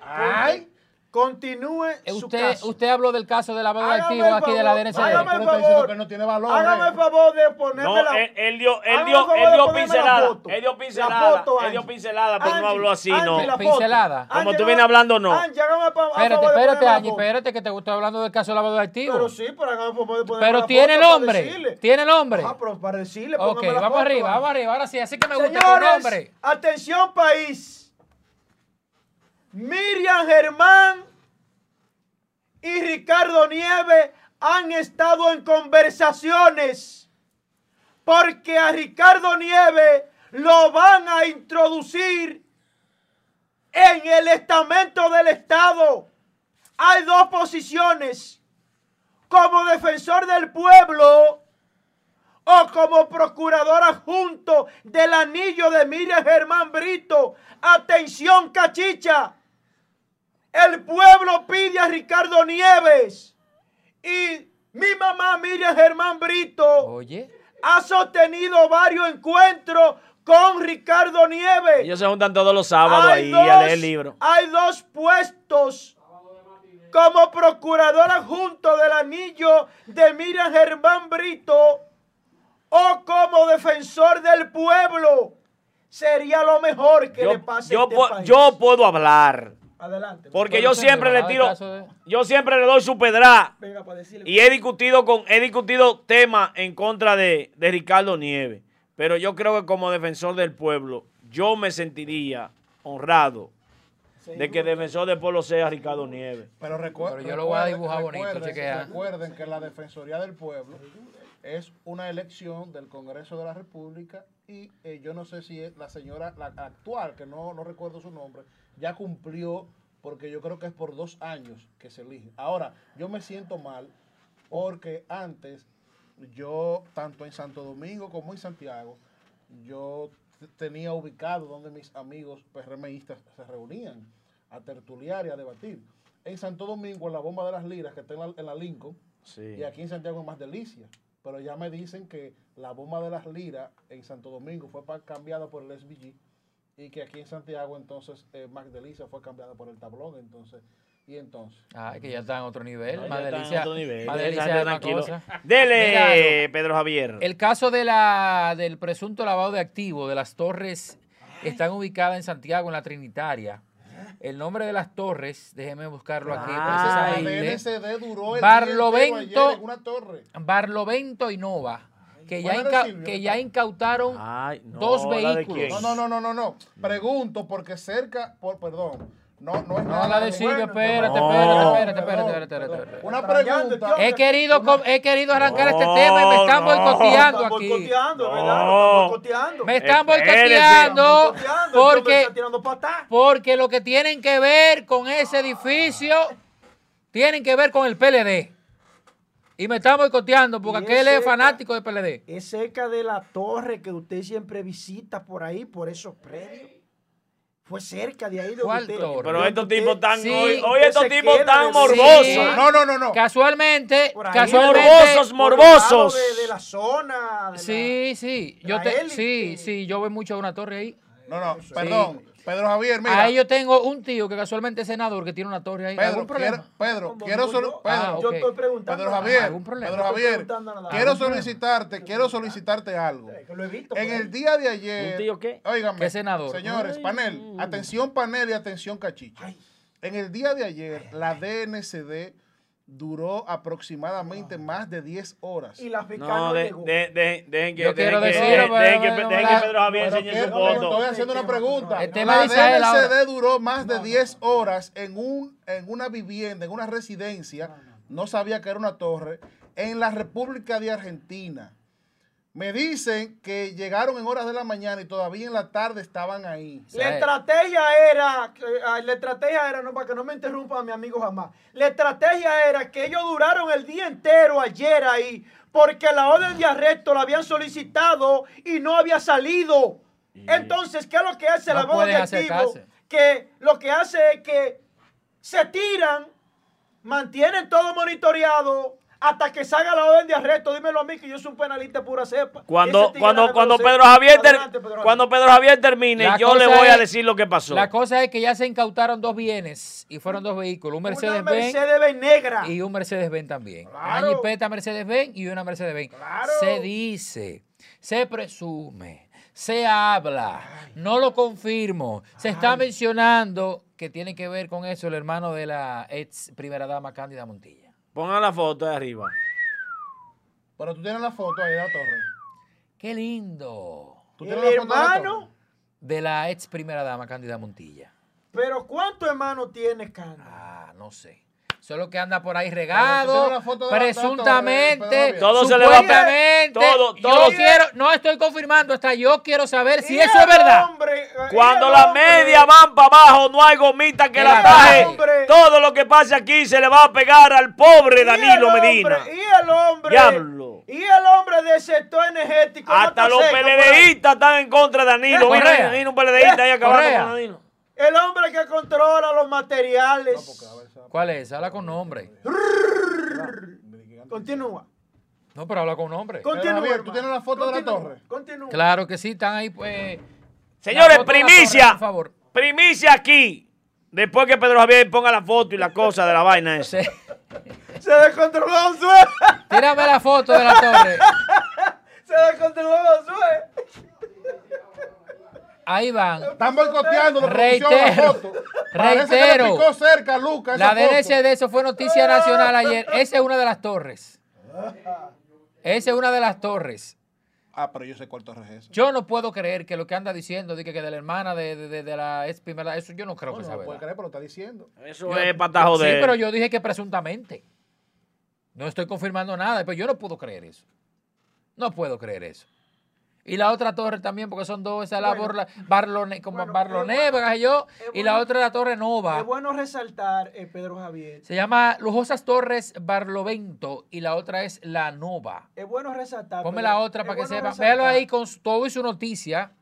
Ay, continúe su Usted, caso. usted habló del caso de lavado de activos el aquí de la DNCD. hágame el favor. que no tiene valor. Hágame eh. el favor de ponerme No, la... él, él dio, él dio, el él pincelada. Él dio La pincelada. foto, él dio pincelada, pero no habló así, Angie, no. la. Pincelada. Angie, Como tú vienes hablando, no. Angie, hágame pa- Espérate, favor de espérate, Angie, espérate, que te estoy hablando del caso de lavado de activos. Pero sí, pero hágame el favor de ponerme Pero la tiene nombre. Tiene nombre. Ah, pero para decirle, Ok, vamos arriba, vamos arriba. Ahora sí, así que me gusta tu Señores, nombre. atención país. Miriam Germán y Ricardo Nieves han estado en conversaciones porque a Ricardo Nieves lo van a introducir en el estamento del Estado. Hay dos posiciones, como defensor del pueblo o como procurador adjunto del anillo de Miriam Germán Brito. Atención, cachicha. El pueblo pide a Ricardo Nieves Y mi mamá, Miriam Germán Brito, Oye, ha sostenido varios encuentros con Ricardo Nieves. Ellos se juntan todos los sábados ahí dos, a leer el libro. hay dos puestos como procurador adjunto del anillo de Miriam Germán Brito o como defensor del pueblo. Sería lo mejor que le pase yo a este país. yo puedo hablar. Adelante. Porque yo siempre le tiro, de- yo siempre le doy su pedra. Venga, para decirle. Y he discutido con, he discutido temas en contra de, de Ricardo Nieves. Pero yo creo que como defensor del pueblo, yo me sentiría honrado de que defensor del pueblo sea Ricardo Nieves. Pero, Pero yo lo voy a recuerden- dibujar bonito, recuerden- chequea. Recuerden que la Defensoría del Pueblo es una elección del Congreso de la República y eh, yo no sé si es la señora, la actual, que no, no recuerdo su nombre, ya cumplió, porque yo creo que es por dos años que se elige. Ahora, yo me siento mal porque antes yo, tanto en Santo Domingo como en Santiago, yo tenía ubicado donde mis amigos PRMistas se reunían a tertuliar y a debatir. En Santo Domingo, en la bomba de las liras, que está en la, en la Lincoln, Sí. y aquí en Santiago es más delicia. Pero ya me dicen que la bomba de las liras en Santo Domingo fue cambiada por el SBG y que aquí en Santiago entonces eh, más delicia fue cambiada por el tablón. Entonces, y entonces. Ay, que ya está en otro nivel. No, más delicia. otro nivel. Más tranquilo. cosa. Dele, Mira, Pedro Javier. El caso de la, del presunto lavado de activos de las torres están ubicadas en Santiago, en la Trinitaria. El nombre de las torres, déjeme buscarlo aquí Ay. DNCD duró el Barlovento. en una torre. Barlovento y Nova, que ya, Bueno, inca- Silvio, que ¿qué ya incautaron Ay, no, dos ¿la de vehículos. no, no, no, no, no. Pregunto porque cerca, por, perdón, no, no es No, nada la de de- Silvio, bueno, espérate, no. espérate, espérate, espérate, espérate, espérate. Una pregunta. He querido, he querido arrancar este tema y me están no. boicoteando Están aquí. boicoteando, ¿verdad? No. Están boicoteando. Me están Espérese. boicoteando Boicoteando, porque, porque lo que tienen que ver con ese edificio tienen que ver con el PLD. Y me están boicoteando porque aquel ese- es fanático del PLD. Es cerca de la torre que usted siempre visita por ahí, por esos predios. Fue cerca de ahí donde ¿Cuál usted. Pero donde estos usted- tipos están Sí, hoy, hoy usted estos se tipos queda tan de- morbosos. Sí. No, no, no, no. Casualmente, por ahí, casualmente. Morbosos, por el lado morbosos. De, de la zona. de Sí, sí. Yo la te, élite. sí, sí, yo voy mucho a una torre ahí. No, no, perdón. Pedro Javier, mira. Ahí yo tengo un tío que casualmente es senador que tiene una torre ahí. Pedro, ¿Algún problema? quiero, Pedro, quiero solo, yo, Pedro, Ah, Yo ok. estoy preguntando. Pedro. Javier, ¿Algún problema? Pedro Javier, quiero solicitarte, quiero solicitarte algo. Que lo he visto En ahí. el día de ayer, ¿Un tío qué? Óigame, ¿Qué senador? señores, Ay. panel, atención panel y atención cachicha. En el día de ayer, la DNCD duró aproximadamente más de 10 horas. Y la fiscal No, no de, llegó. de, de- dejen que, Yo quiero dejen que, dejen que, pero- dejen pero- que Pedro Javier enseñe quiero- su no, foto. Estoy haciendo una pregunta. El tema la. DNCD duró más de 10 horas en, un, en una vivienda, en una residencia, no sabía que era una torre, en la República de Argentina. Me dicen que llegaron en horas de la mañana y todavía en la tarde estaban ahí. La estrategia era, ah, la estrategia era, no, para que no me interrumpa mi amigo jamás. La estrategia era que ellos duraron el día entero ayer ahí, porque la orden de arresto la habían solicitado y no había salido. Entonces, ¿qué es lo que hace No la de activo? Que lo que hace es que se tiran, mantienen todo monitoreado. Hasta que salga la orden de arresto, dímelo a mí que yo soy un penalista pura cepa. Cuando, cuando, cuando Pedro. Javier, ter- Adelante, Pedro Javier. cuando Pedro Javier termine, La yo le voy a decir lo que pasó. La cosa es que ya se incautaron dos bienes y fueron dos vehículos, un Una Mercedes-Benz Mercedes-Benz negra. y un Mercedes-Benz también. Claro. Una Jipeta Mercedes-Benz y una Mercedes-Benz. Claro. Se dice, se presume, se habla, no lo confirmo. Se está mencionando que tiene que ver con eso el hermano de la ex primera dama Cándida Montilla. Pongan la foto de arriba. Pero tú tienes la foto ahí de la torre. Qué lindo. ¿Tú El tienes la foto de la hermano, torre? De la ex primera dama Cándida Montilla. pero ¿cuántos hermanos tiene Cana? Ah, no sé. Solo que anda por ahí regado, torre, presuntamente, Todo se le va a- supuestamente. todo- yo todo- quiero, no estoy confirmando, hasta yo quiero saber si eso es verdad. hombre, eh, Cuando las hombre, medias van para abajo, no hay gomita que la taje. hombre. Todo lo que pase aquí se le va a pegar al pobre Danilo Medina. Y el hombre. Diablo. Y el hombre del sector energético. Hasta los. PLDistas están en contra de Danilo. Eh, Mira, un PLDista ahí acabando con Danilo. El hombre que controla los materiales. ¿Cuál es? Habla con nombre. Continúa. No, pero habla con un hombre. Continúa. Javier, ¿tú tienes la foto de la torre? Continúa. Claro que sí, están ahí, pues. Señores, torre, primicia. por favor. Primicia aquí. Después que Pedro Javier ponga la foto y la cosa de la vaina esa. Se descontroló Josué. Tírame la foto de la torre. Se descontroló Josué. Ahí van. Están boicoteando la Reitero, de la foto. Parece que le reitero. cerca a Lucas La. DNC de eso fue noticia nacional ayer. Esa es una de las torres. Esa es una de las torres. Ah, pero yo sé cuál torre es esa. Yo no puedo creer que lo que anda diciendo de que, que de la hermana de, de- de- de la ex primera, eso yo no creo No, que no sea lo puede verdad. creer, pero está diciendo. Eso Yo- es para joder. Sí, pero yo dije que presuntamente. No estoy confirmando nada, pero yo no puedo creer eso. No puedo creer eso. Y la otra torre también, porque son dos, esa es la Bueno. Borla- Barlone, como Bueno, Barloné, es bueno- yo, y la otra es la Torre Nova. Es bueno resaltar, eh, Pedro Javier. Se llama Lujosas Torres Barlovento y la otra es La Nova. Es bueno resaltar. Ponme Pedro, la otra para que sepa. Véalo ahí con todo y su noticia,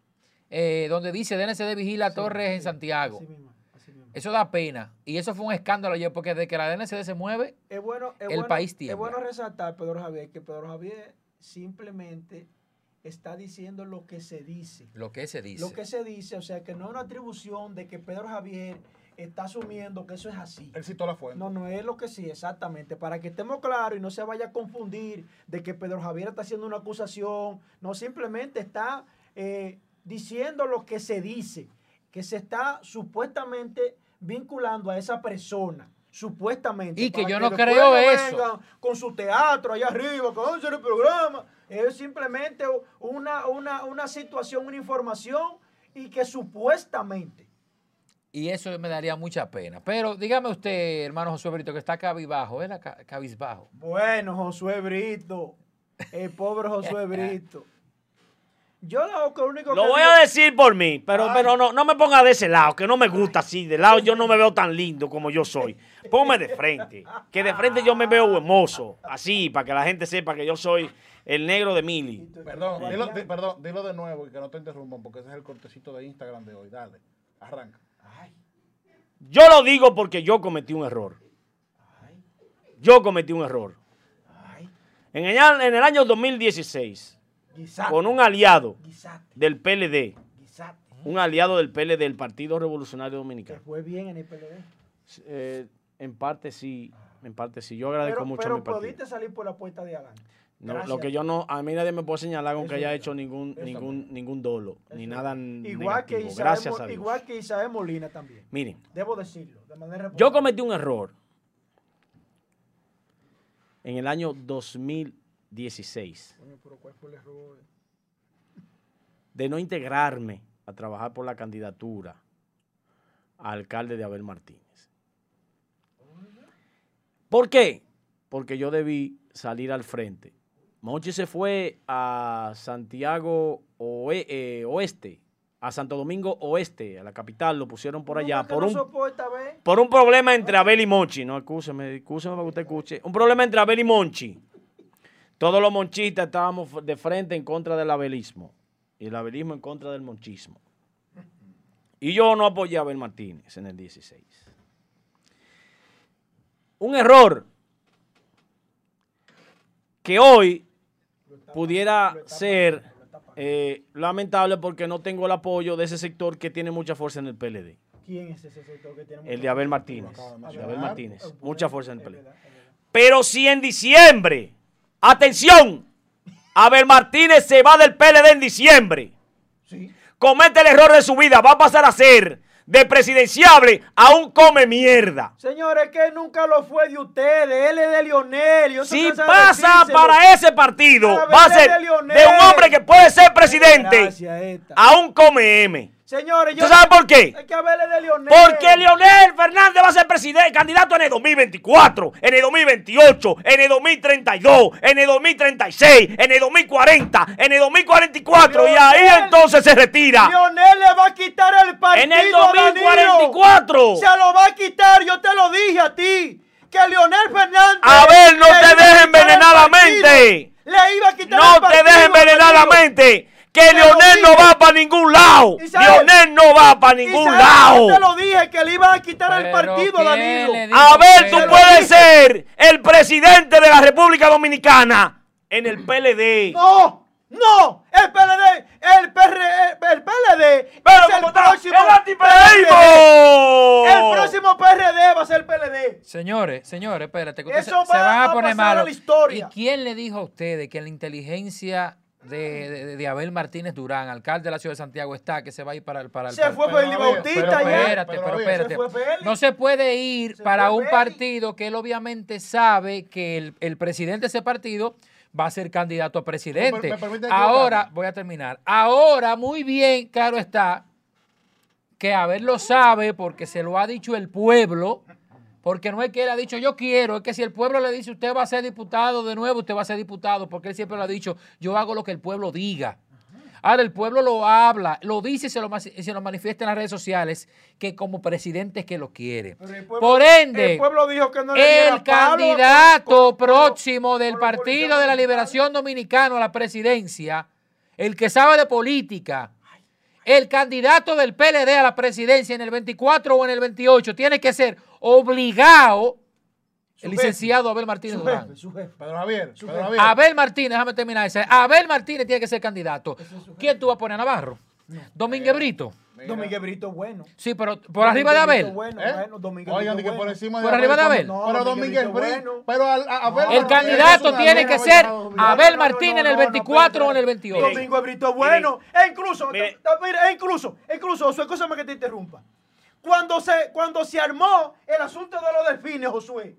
eh, donde dice DNCD vigila Torres en Santiago. Así mismo, así mismo. Eso da pena. Y eso fue un escándalo ayer, porque desde que la DNCD se mueve, Es bueno, es El bueno- país tiembla. Es bueno resaltar, Pedro Javier, que Pedro Javier simplemente está diciendo lo que se dice. lo que se dice. Lo que se dice, o sea, que no es una atribución de que Pedro Javier está asumiendo que eso es así. Él citó la fuente. No, no es lo que sí, exactamente. Para que estemos claros y no se vaya a confundir de que Pedro Javier está haciendo una acusación. No, simplemente está eh, diciendo lo que se dice, que se está supuestamente vinculando a esa persona. Supuestamente. Y que yo no creo eso. Con su teatro allá arriba, con el programa. Es simplemente una, una, una situación, una información y que supuestamente. Y eso me daría mucha pena. Pero dígame usted, hermano Josué Brito, que está cabizbajo, ¿verdad? Ca- Cabizbajo. Bueno, Josué Brito, el pobre Josué Brito. Yo lo que único Lo que voy digo- a decir por mí, pero, Ay. pero no, no me ponga de ese lado, que no me gusta así. De lado yo no me veo tan lindo como yo soy. Ponme de frente, que de frente yo me veo hermoso, así, para que la gente sepa que yo soy el negro de Mili. Perdón, dilo, di- perdón, dilo de nuevo y que no te interrumpan porque ese es el cortecito de Instagram de hoy. Dale, arranca. Yo lo digo porque yo cometí un error. Yo cometí un error. Ay, En el, en el año 2016, guisate, con un aliado guisate, del PLD, guisate. un aliado del PLD, del Partido Revolucionario Dominicano. fue bien en el PLD. Eh, en parte sí, en parte sí. Yo agradezco Pero, mucho a pero mi partido. pudiste salir por la puerta de adelante. No, lo que yo no, a mí nadie me puede señalar con que haya hecho ningún, Eso ningún, ningún dolo, ni nada Igual que. Isael, Gracias a Dios. igual que Isael Molina también. Miren, Debo decirlo, de manera yo cometí un error en el año 2016 Coño, pero ¿cuál fue el error? de no integrarme a trabajar por la candidatura a alcalde de Abel Martínez. ¿Por qué? Porque yo debí salir al frente. Monchi se fue a Santiago Oe- eh, Oeste, a Santo Domingo Oeste, a la capital, lo pusieron por ¿Tú allá, por no un, soporta, por un problema entre Abel y Monchi. No, escúcheme, escúcheme para que usted escuche. Un problema entre Abel y Monchi. Todos los monchistas estábamos de frente en contra del abelismo y el abelismo en contra del monchismo. Y yo no apoyé a Abel Martínez en el 16. Un error que hoy pudiera ser eh, lamentable porque no tengo el apoyo de ese sector que tiene mucha fuerza en el PLD. ¿Quién es ese sector que tiene El mucha de Abel? Martínez. de. Abel Martínez. Mucha fuerza en el PLD. Pero si en diciembre, atención, Abel Martínez se va del PLD en diciembre, Sí. comete el error de su vida, va a pasar a ser de presidenciable a un come mierda. Señores, que nunca lo fue de ustedes, él es de Lionel. Si pasa decírselo. para ese partido, va a ser de un hombre que puede ser presidente Gracias, esta. a un come M. Señores, yo. ¿Tú sabes por qué? Hay que Abel de Lionel. Porque Leonel Fernández va a ser presidente, candidato en el 2024, en el 2028, en el 2032, en el 2036, en el 2040, en el 2044 y ahí Leonel- entonces se retira. Lionel le va a quitar el partido. En el a Danilo. 2044. Se lo va a quitar, yo te lo dije a ti. Que Leonel Fernández. A ver, no te dejes envenenar la mente. Le iba a quitar No el te partido dejes a envenenar la Danilo. mente. Que Leonel no va para ningún lado. Leonel no va para ningún lado. yo te lo dije que le iban a quitar el Pero partido a ¿quién Danilo. A ver, tú puedes ser el presidente de la República Dominicana en el PLD. No, no, el PLD, el PR, el PLD Pero es el próximo ¡El antiperonismo! El próximo PRD va a ser el PLD. Señores, señores, espérate, que ustedes se, Eso se va van a a poner malos. la historia. ¿Y quién le dijo a ustedes que la inteligencia de, de- de Abel Martínez Durán, alcalde de la ciudad de Santiago, está, que se va a ir para el... Para el Se para- fue Bautista Pero ya. espérate, Pero espérate. No se puede ir Se para un partido que él obviamente sabe que el, el presidente de ese partido va a ser candidato a presidente. Me- me permite Ahora, voy a terminar. Ahora, muy bien, claro está, que Abel lo sabe porque se lo ha dicho el pueblo, porque no es que él ha dicho yo quiero, es que si el pueblo le dice usted va a ser diputado de nuevo, usted va a ser diputado, porque él siempre lo ha dicho, yo hago lo que el pueblo diga. Ahora el pueblo lo habla, lo dice y se lo, se lo manifiesta en las redes sociales, que como presidente es que lo quiere. Pueblo- Por ende, el pueblo dijo que no le diera el palo candidato con- con- con- próximo del con Partido de la. Liberación Dominicana a la presidencia, el que sabe de política, el candidato del PLD a la presidencia en el 24 o en el 28 tiene que ser obligado el licenciado Abel Martínez Su Durán. jefe, su jefe. Pedro Javier, Su Pedro jefe. Javier. Abel Martínez, déjame terminar ese. Abel Martínez tiene que ser candidato. ¿Quién tú vas a poner a Navarro? Domínguez Brito. Domínguez Brito bueno. Sí, pero por arriba de Domínguez Abel. Bueno, ¿Eh? bueno, Domínguez Oigan, Brito di que por arriba de Abel. No, pero Domínguez Domínguez Brito. Pero a, Abel No, El candidato tiene que no ser Abel no, Martínez en el no, no, 24 o en el espérate. 28. Domingo Brito bueno. E incluso, e incluso, e incluso, Josué, escúchame que te interrumpa. Cuando se, cuando se armó el asunto de los delfines, Josué,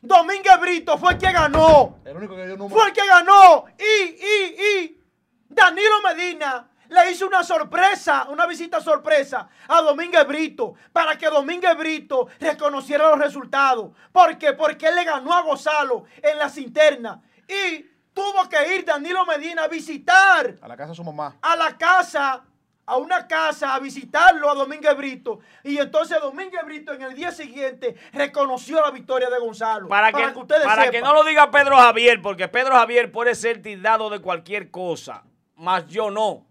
Domínguez Brito fue el que ganó. El único que dio número. Fue el que ganó. Y, y, y Danilo Medina le hizo una sorpresa, una visita sorpresa a Domínguez Brito para que Domínguez Brito reconociera los resultados. ¿Por qué? Porque él le ganó a Gonzalo en las internas. Y tuvo que ir Danilo Medina a visitar A la casa de su mamá. a la casa, a una casa, a visitarlo a Domínguez Brito. Y entonces Domínguez Brito en el día siguiente reconoció la victoria de Gonzalo. Para que, ustedes para sepan. que no lo diga Pedro Javier, porque Pedro Javier puede ser tildado de cualquier cosa, más yo no.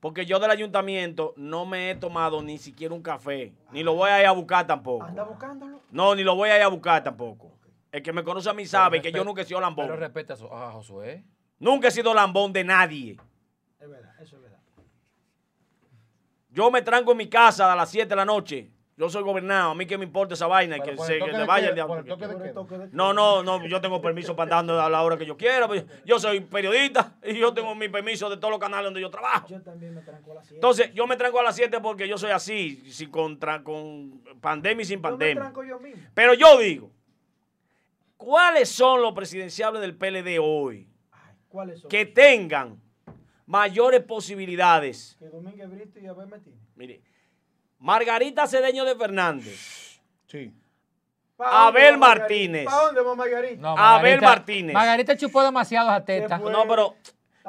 Porque yo del ayuntamiento no me he tomado ni siquiera un café, ni lo voy a ir a buscar tampoco. Anda buscándolo. No, ni lo voy a ir a buscar tampoco. El que me conoce a mí sabe que yo nunca he sido Pero lambón. respeta a Su- a Josué. Nunca he sido lambón de nadie. Es verdad, eso es verdad. Yo me tranco en mi casa a las 7 de la noche. Yo soy gobernado. A mí que me importa esa vaina. Que se que le vaya el queda, diablo. No, no, no, yo tengo permiso para andar a la hora que yo quiera. pues, Yo soy periodista y yo tengo mi permiso de todos los canales donde yo trabajo. Yo también me tranco a las 7. Entonces, yo me tranco a las 7 porque yo soy así, sin contra, con pandemia y sin yo me pandemia. tranco yo mismo. Pero yo digo, ¿cuáles son los presidenciables del PLD hoy Ay, ¿Cuáles son? que tengan mayores posibilidades? Que Domínguez Brito y Abel Martínez. Mire, Margarita Cedeño de Fernández, Sí. ¿Pa' Abel Margarita? Martínez. ¿Para dónde va Margarita? No, Abel Martínez. Margarita chupó demasiado a teta. No, pero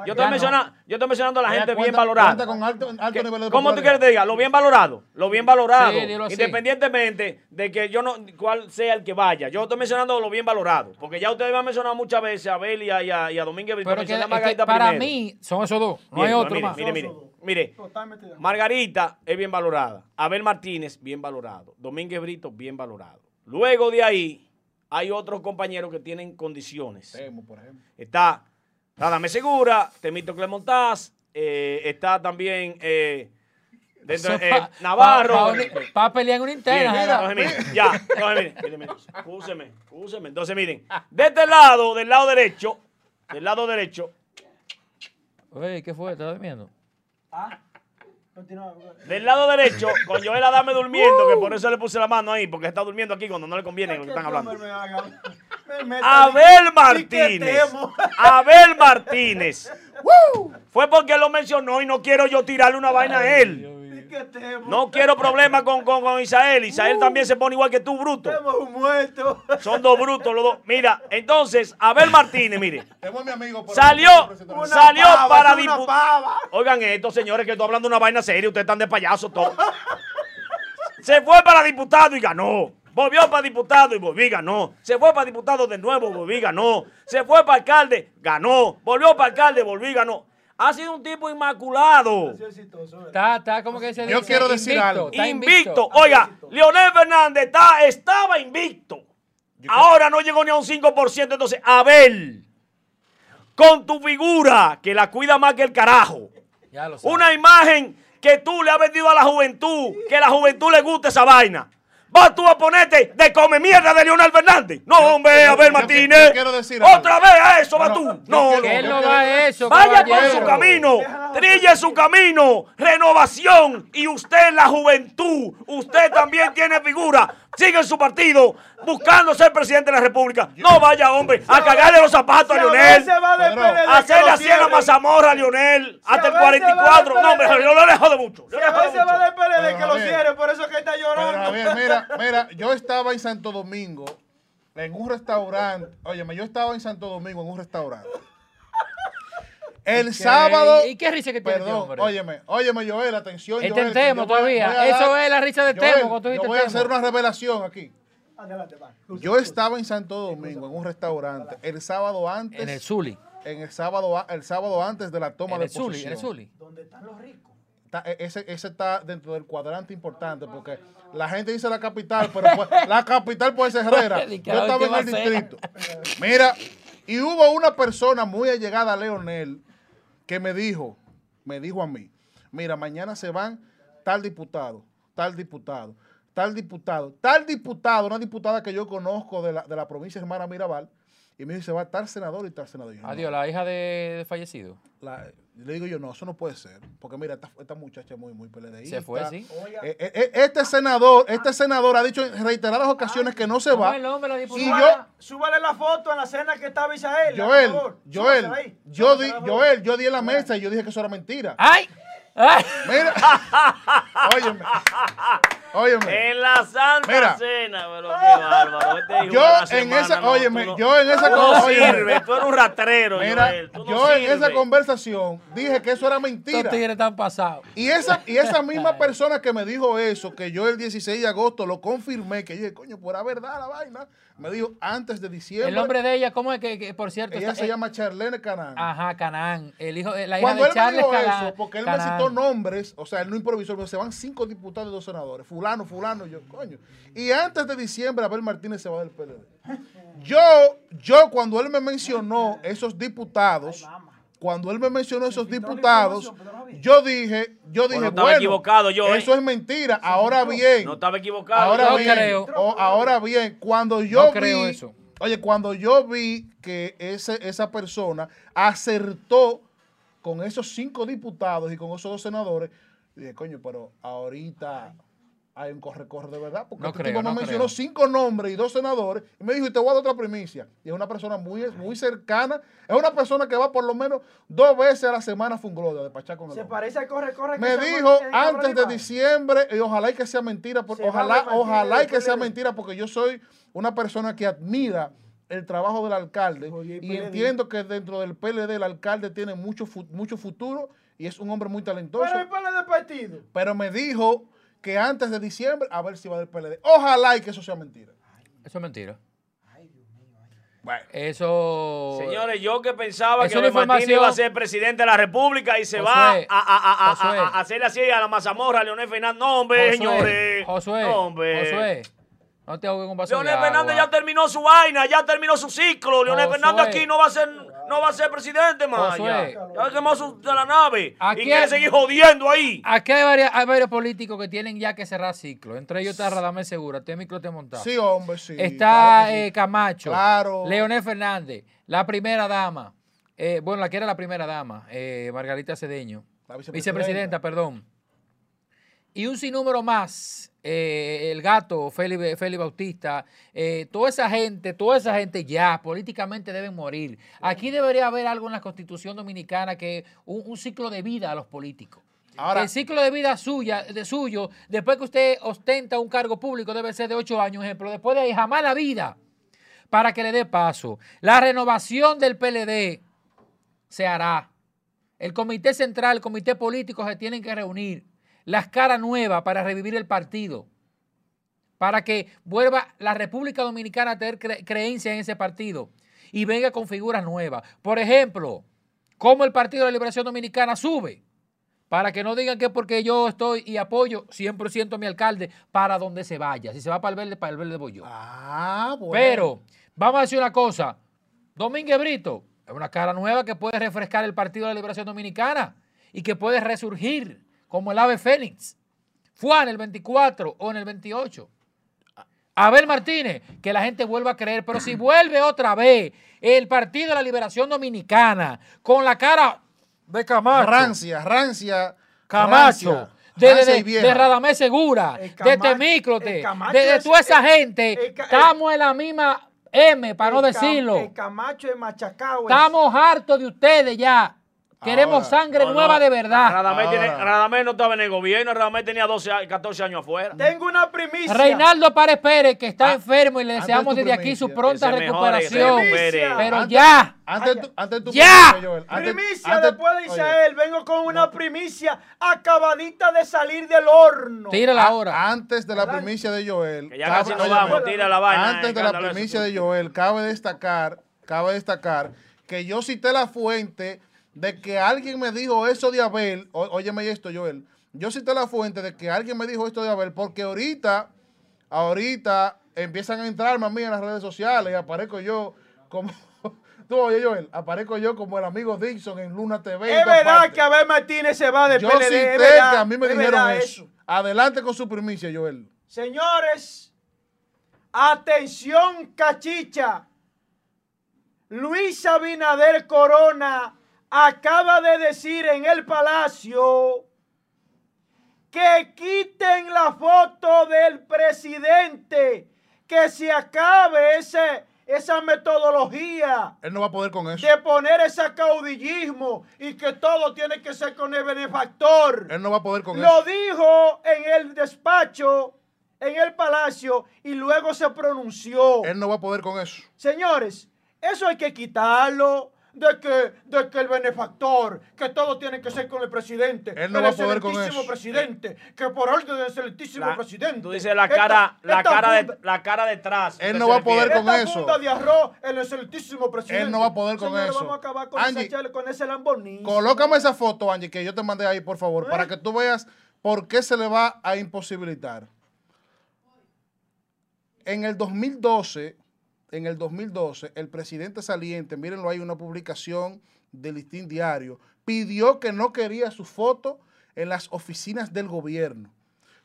yo estoy, no. mencionando, yo estoy mencionando a la gente bien valorada. cuenta con alto, alto ¿Qué- nivel de ¿Cómo tú quieres que diga? Lo bien valorado. Lo bien valorado. Sí. Independientemente de que yo no, cuál sea el que vaya. Yo estoy mencionando lo bien valorado. Porque ya ustedes me han mencionado muchas veces a Abel y a, y a, Domínguez Brito. Pero que, a es que Margarita para primero. mí son esos dos. No Bien, hay otro mire, más. Mire, mire, mire. Margarita es bien valorada. Abel Martínez, bien valorado. Domínguez Brito, bien valorado. Luego de ahí, hay otros compañeros que tienen condiciones. Temo, por ejemplo. Está Radame Segura, Temito Clemontaz, eh, está también eh, dentro, eh, pa- Navarro. pa- pa- pelear en una interna. ya, entonces, miren, excúseme. Entonces, miren, de este lado, del lado derecho, del lado derecho, Oye, ¿qué fue? ¿Estás durmiendo? Ah. Del lado derecho, con Joel Adame durmiendo, que por eso le puse la mano ahí, porque está durmiendo aquí cuando no le conviene lo que están hablando. Abel Martínez. Abel Martínez. Fue porque lo mencionó y no quiero yo tirarle una vaina a él. No quiero problemas con, con, con Isael. Isael también se pone igual que tú, bruto. Muerto. Son dos brutos los dos. Mira, entonces, Abel Martínez, mire, amigo. Salió. Salió pava, para pava. Oigan esto, señores, que estoy hablando de una vaina seria. Ustedes están de payaso todos. Se fue para diputado y ganó. Volvió para diputado y volvió y ganó. Se fue para diputado de nuevo, volvió y ganó. Se fue para alcalde, ganó. Volvió para alcalde, volvió y ganó. Ha sido un tipo inmaculado. Está, está como que se Yo dice, quiero decir invicto, algo. está Invicto. Oiga, Leonel Fernández está, estaba invicto. Ahora no llegó ni a un 5%. Entonces, Abel, con tu figura, que la cuida más que el carajo. Ya lo sabes. Una imagen que tú le has vendido a la juventud, que a la juventud le gusta esa vaina. Vas tú a ponerte de come mierda de Leonel Fernández. No, hombre, Abel yo- Martínez. quiero decir. Otra vez a eso, vas tú. No, no. él no va a eso, Vaya por su camino, trille su camino, renovación. Y usted, la juventud, usted también tiene figura. Sigue en su partido buscando ser presidente de la República. No vaya, hombre, a cagarle los zapatos a se PLD, A hacerle así a la mazamorra a Leonel hasta el Abel se va del 44. No, hombre, yo lo dejo de mucho. Yo veces va del PLD, que lo cierre, por eso es que está Pero llorando. Mira, mira, yo estaba en Santo Domingo, en un restaurante. Óyeme, yo estaba en Santo Domingo en un restaurante. El sábado. ¿Y qué risa que tiene este Perdón, hombre? óyeme, óyeme, Joel, atención. Este Joel, Temo yo voy a- todavía. voy a Eso es la risa de Joel, Temo cuando Yo voy a hacer una revelación aquí. Adelante, va. Yo estaba en Santo Domingo en un restaurante el sábado antes. En el Zuli. en el sábado, a- el sábado antes de la toma En de el Zuli, posesión. en el Zuli. ¿Dónde están los ricos? Está- e- ese, ese está dentro del cuadrante importante porque la gente dice la capital, pero pues, la capital puede ser Herrera. Yo estaba en el distrito. Mira, y hubo una persona muy allegada a Leonel que me dijo, me dijo a mí, mira, mañana se van tal diputado, tal diputado, tal diputado, tal diputado, una diputada que yo conozco de la, de la provincia Hermana Mirabal, y me dijo, se va tal senador y tal senador. No. Adiós, la hija de, de fallecido. La- le digo yo, no, eso no puede ser. Porque mira, esta, esta muchacha es muy, muy PLDista. Se fue, sí. Eh, eh, eh, este senador, este senador ha dicho en reiteradas ocasiones que no se va. ¿Cómo es el nombre de la Y yo, Súbale la foto en la cena que estaba Isael. Joel, por favor. Joel, ahí. yo di, Joel, yo di en la mesa y yo dije que eso era mentira. ¡Ay! ¡Ay! Mira, óyeme, óyeme. En la Santa Mira. Cena, pero qué bárbaro. Este Yo la en semana, esa, no, óyeme, tú no- yo en esa tú no óyeme, sirves, tú eres un ratrero, Mira, Joel, tú no yo en esa conversación dije que eso era Estos mentira. tigres están pasados. Y esa, y esa misma persona que me dijo eso, que yo el 16 de agosto lo confirmé, que yo dije, coño, pues era verdad la vaina, me dijo antes de diciembre. El nombre de ella, ¿cómo es que, que, por cierto? ella está- se eh, llama Charlene Canán. Ajá, Canán. El hijo, la hija Cuando de él me dijo Canán. eso, porque él Canán. me citó nombres, o sea, él no improvisó, pero se van cinco diputados y dos senadores, fulano, fulano, yo, coño. Y antes de diciembre, Abel Martínez se va del PLD. Yo, yo cuando él me mencionó esos diputados, cuando él me mencionó esos diputados, yo dije, yo dije, no bueno, equivocado yo, ¿eh? eso es mentira. Ahora bien, No estaba equivocado. ahora No bien, creo. o- ahora bien, cuando yo No vi, creo eso. oye, cuando yo vi que ese, esa persona acertó con esos cinco diputados y con esos dos senadores, dije, coño, pero ahorita hay un corre-corre de verdad, porque No este creo, tipo me no mencionó creo. cinco nombres y dos senadores, y me dijo, y te voy a dar otra primicia. Y es una persona muy, muy cercana, es una persona que va por lo menos dos veces a la semana a Fungloria, de Pachá con el Se hombre. parece al corre, corre. que Me dijo antes de diciembre, y ojalá y que sea mentira, por- ojalá, ojalá y que sea mentira, porque yo soy una persona que admira el trabajo del alcalde Oye, y entiendo que dentro del PLD el alcalde tiene mucho, mucho futuro y es un hombre muy talentoso. Pero el PLD de partido. Pero me dijo que antes de diciembre, a ver si va del PLD. Ojalá y que eso sea mentira. Eso es mentira. Bueno. Eso. Señores, yo que pensaba que Martínez información- iba a ser presidente de la República y se Josué, va a, a, a, a, Josué. a- a hacerle así a la mazamorra, a Leonel Fernández. No, hombre, Josué, señores. Josué, No, hombre. Josué, no te ahogues con vaso Leonel de Fernández agua. ya terminó su vaina, ya terminó su ciclo. Leonel Josué. Fernández aquí no va a ser, no va a ser presidente más. Ya, quemó su, de la nave. Y quiere hay- seguir jodiendo ahí. Aquí hay, varias- hay varios políticos que tienen ya que cerrar ciclo. Entre ellos está Radamés Segura, este micro te montado. Sí, hombre, sí. Está claro que sí. eh, Camacho, Claro. Leonel Fernández, la primera dama, eh, bueno, la que era la primera dama, eh, Margarita Cedeño, La vicepresidenta. vicepresidenta, perdón. Y un sinnúmero más, eh, el gato, Félix Félix Bautista, eh, toda esa gente, toda esa gente ya políticamente deben morir. Aquí debería haber algo en la constitución dominicana que un, un ciclo de vida a los políticos. Ahora- el ciclo de vida suya, de suyo, después que usted ostenta un cargo público, debe ser de ocho años, ejemplo. Después de ahí, jamás la vida, para que le dé paso. La renovación del PLD se hará. El comité central, el comité político se tienen que reunir. Las caras nuevas para revivir el partido. Para que vuelva la República Dominicana a tener cre- creencia en ese partido. Y venga con figuras nuevas. Por ejemplo, cómo el Partido de la Liberación Dominicana sube. Para que no digan que porque yo estoy y apoyo 100% a mi alcalde para donde se vaya. Si se va para el verde, para el verde voy yo. Ah, bueno. Pero, vamos a decir una cosa. Domínguez Brito es una cara nueva que puede refrescar el Partido de la Liberación Dominicana y que puede resurgir como el ave fénix. Fue en el 24 o en el 28. Abel Martínez, que la gente vuelva a creer, pero si vuelve otra vez el Partido de la Liberación Dominicana con la cara de Camacho, Rancia, rancia. Camacho, rancia, de, rancia de, de Radamés Segura, de Temíclote, de, de toda esa el- gente, el estamos en la misma M, para no El decirlo. El Camacho de Machacao. es- Estamos hartos de ustedes ya. Queremos Ahora, sangre No, nueva no, de verdad. Radamés, tiene-. Radamés no estaba en el gobierno, Radamés tenía 12, a- 14 años afuera. Tengo una primicia. Reinaldo Párez Pérez, que está Ah, enfermo y le antes deseamos desde aquí su pronta mejore, recuperación. Pero Antes- ya, Antes, tu- antes tu ¡Ya! primicia, Joel, antes- Primicia antes- después de oye, Isael. Vengo con una primicia acabadita de salir del horno. tírala ahora. Antes de la primicia de Joel. Que ya cabe- casi nos óyeme, vamos, tira la vaina. Antes de la primicia eso. de Joel, cabe destacar, cabe destacar que yo cité la fuente de que alguien me dijo eso de Abel. Ó- óyeme esto, Joel. Yo cité la fuente de que alguien me dijo esto de Abel porque ahorita, ahorita empiezan a entrarme a mí en las redes sociales y aparezco yo como. Tú, oye, Joel, aparezco yo como el amigo Dixon en Luna TV. Es verdad partes. que Abel Martínez se va de Yo PLD. cité es verdad, que a mí me es dijeron verdad eso. Adelante con su primicia, Joel. Señores, atención cachicha. Luis Abinader Corona acaba de decir en el palacio que quiten la foto del presidente, que se acabe ese, esa metodología Él no va a poder con eso. de poner ese caudillismo y que todo tiene que ser con el benefactor. Él no va a poder con Lo eso. dijo en el despacho, en el palacio, y luego se pronunció. Él no va a poder con eso. Señores, eso hay que quitarlo. De que, de que el benefactor, que todo tiene que ser con el presidente. Él no el va a poder con eso. presidente, que por orden del excelentísimo La- presidente. Tú dices la Esta- cara, la esta cara, de, funda- la cara detrás. Él ¿usted no va a poder con esta eso. funda de arroz, el excelentísimo presidente. Él no va a poder con Señores, eso. vamos a acabar con, Angie, esa con ese Lamborghini. Colócame esa foto, Angie, que yo te mandé ahí, por favor, ¿Eh? para que tú veas por qué se le va a imposibilitar. En el 2012, en el 2012, el presidente saliente, mírenlo ahí, una publicación del Listín Diario, pidió que no quería su foto en las oficinas del gobierno.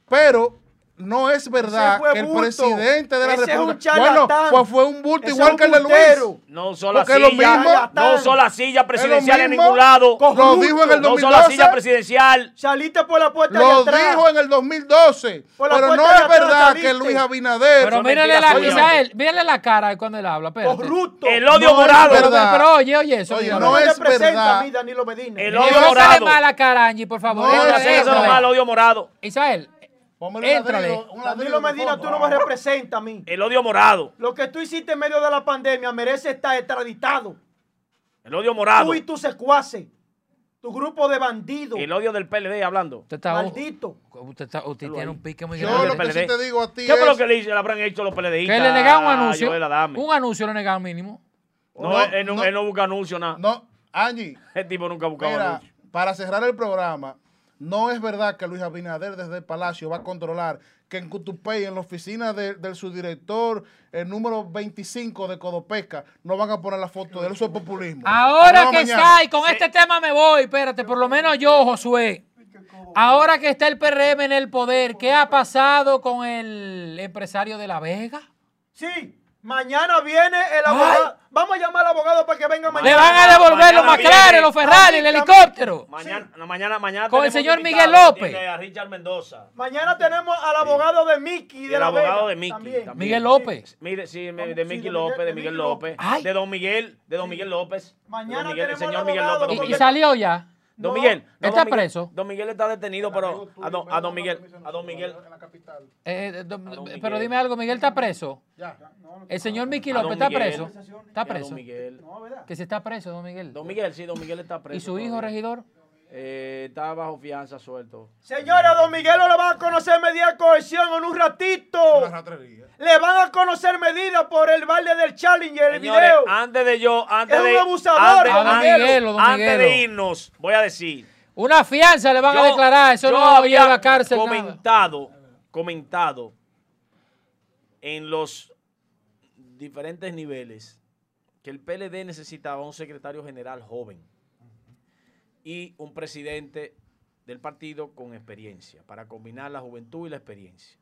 Pero no es verdad que el presidente de la Ese es un República... bueno, pues fue un bulto Ese igual que el de Luis. No usó la Porque es lo silla, mismo. no usó la silla presidencial en ningún lado. Lo dijo en el No usó la 2012. silla presidencial. Saliste por la puerta Lo de atrás. dijo en el 2012. Por la Pero no es verdad que Luis Abinader. Pero Son mírale la, mírale la cara cuando él habla. Corrupto. El odio No morado. Pero, oye, oye eso. No es representa verdad. a mí, Danilo Medina. El Y odio no sale morado. mal la cara, Angie, por favor. No, No, no, entra. no mal, odio morado. Isael, Póngale Éntrale. ladrillo, un ladrillo Danilo de Medina, tú no me representas a mí. El odio morado. Lo que tú hiciste en medio de la pandemia merece estar extraditado. El odio morado. Tú y tus secuaces. Tu grupo de bandidos. El odio del PLD hablando. usted está. Maldito. Usted, está- usted tiene un pique muy Yo del lo grande. que sí te digo a ti ¿Qué fue lo es- que le, hice- le habrán hecho los PLDistas? Que le negaron un anuncio. Joel Adame? Un anuncio le negaron mínimo. No, No, él, no, no. él no busca anuncio, nada. No, Angie, El tipo nunca buscaba mira, anuncio. para cerrar el programa, no es verdad que Luis Abinader desde el Palacio va a controlar que en Cutupey, en la oficina de- del subdirector, el número 25 de Codopesca, no van a poner la foto de él. Eso es populismo. Ahora que mañana. está, y con este tema me voy, espérate, por lo menos yo, Josué. Ahora que está el PRM en el poder, ¿qué ha pasado con el empresario de La Vega? Sí, mañana viene el abogado. Vamos a llamar al abogado para que venga Le mañana. van a devolver mañana los McLaren, los Ferrari, el helicóptero. Mañana, no, mañana, mañana Con el señor Miguel López. A Richard Mendoza. Mañana tenemos al abogado de Mickey Y de el la abogado Vega de Mickey también. también. Miguel López. Mire, sí, de sí, Mickey de López, Miguel- de de Miguel Miguel López. Ay. De Don Miguel, de Don Miguel López. Mañana Miguel, el tenemos señor al Miguel abogado López. Y, Miguel- salió ya. Don Miguel. no, está Don Miguel- preso. Don Miguel está detenido, pero a Don, a Don Miguel, a Don Miguel, Eh, don- don pero dime algo, Miguel está preso. Ya. El señor Miki López está preso. Está Don preso. Miguel. No, ¿verdad? Que se está preso, don Miguel. Don Miguel, sí, Don Miguel está preso. ¿Y su hijo, regidor? Eh, está bajo fianza suelto. Señora, don Miguelo le van a conocer medidas de cohesión en un ratito. Le van a conocer medidas por el baile del Challenger, el Señores, video. antes de yo, antes Es un de, abusador, antes, don antes- Miguelo, don antes de irnos, voy a decir. Una fianza le van yo- a declarar, eso no había a cárcel. nada. comentado, comentado en los diferentes niveles que el PLD necesitaba un secretario general joven y un presidente del partido con experiencia para combinar la juventud y la experiencia.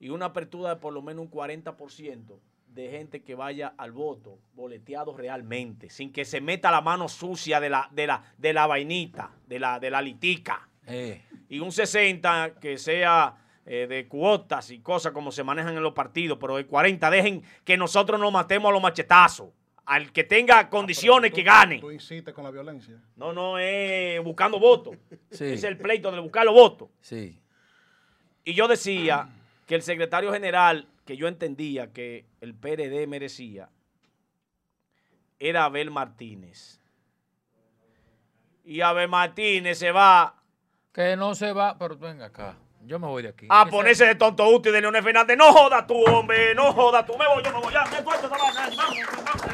Y una apertura de por lo menos un 40% de gente que vaya al voto boleteado realmente, sin que se meta la mano sucia de la, de la, de la vainita, de la, de la litica Eh, y un 60 que sea eh, de cuotas y cosas como se manejan en los partidos, pero de 40 dejen que nosotros nos matemos a los machetazos. Al que tenga condiciones Tú- que gane. Tú insistes con la violencia. No, no es buscando votos. Sí. Es el pleito de buscar los votos. sí. Y yo decía que el secretario general, que yo entendía que el PRD merecía, era Abel Martínez. Y Abel Martínez se va Que no se va, pero venga acá. Yo me voy de aquí. a Que ponerse de tonto útil de Leonel Fernández. No joda tú, hombre, no joda tú. Me voy, yo me voy. Ya, me vaina. Vamos, vamos.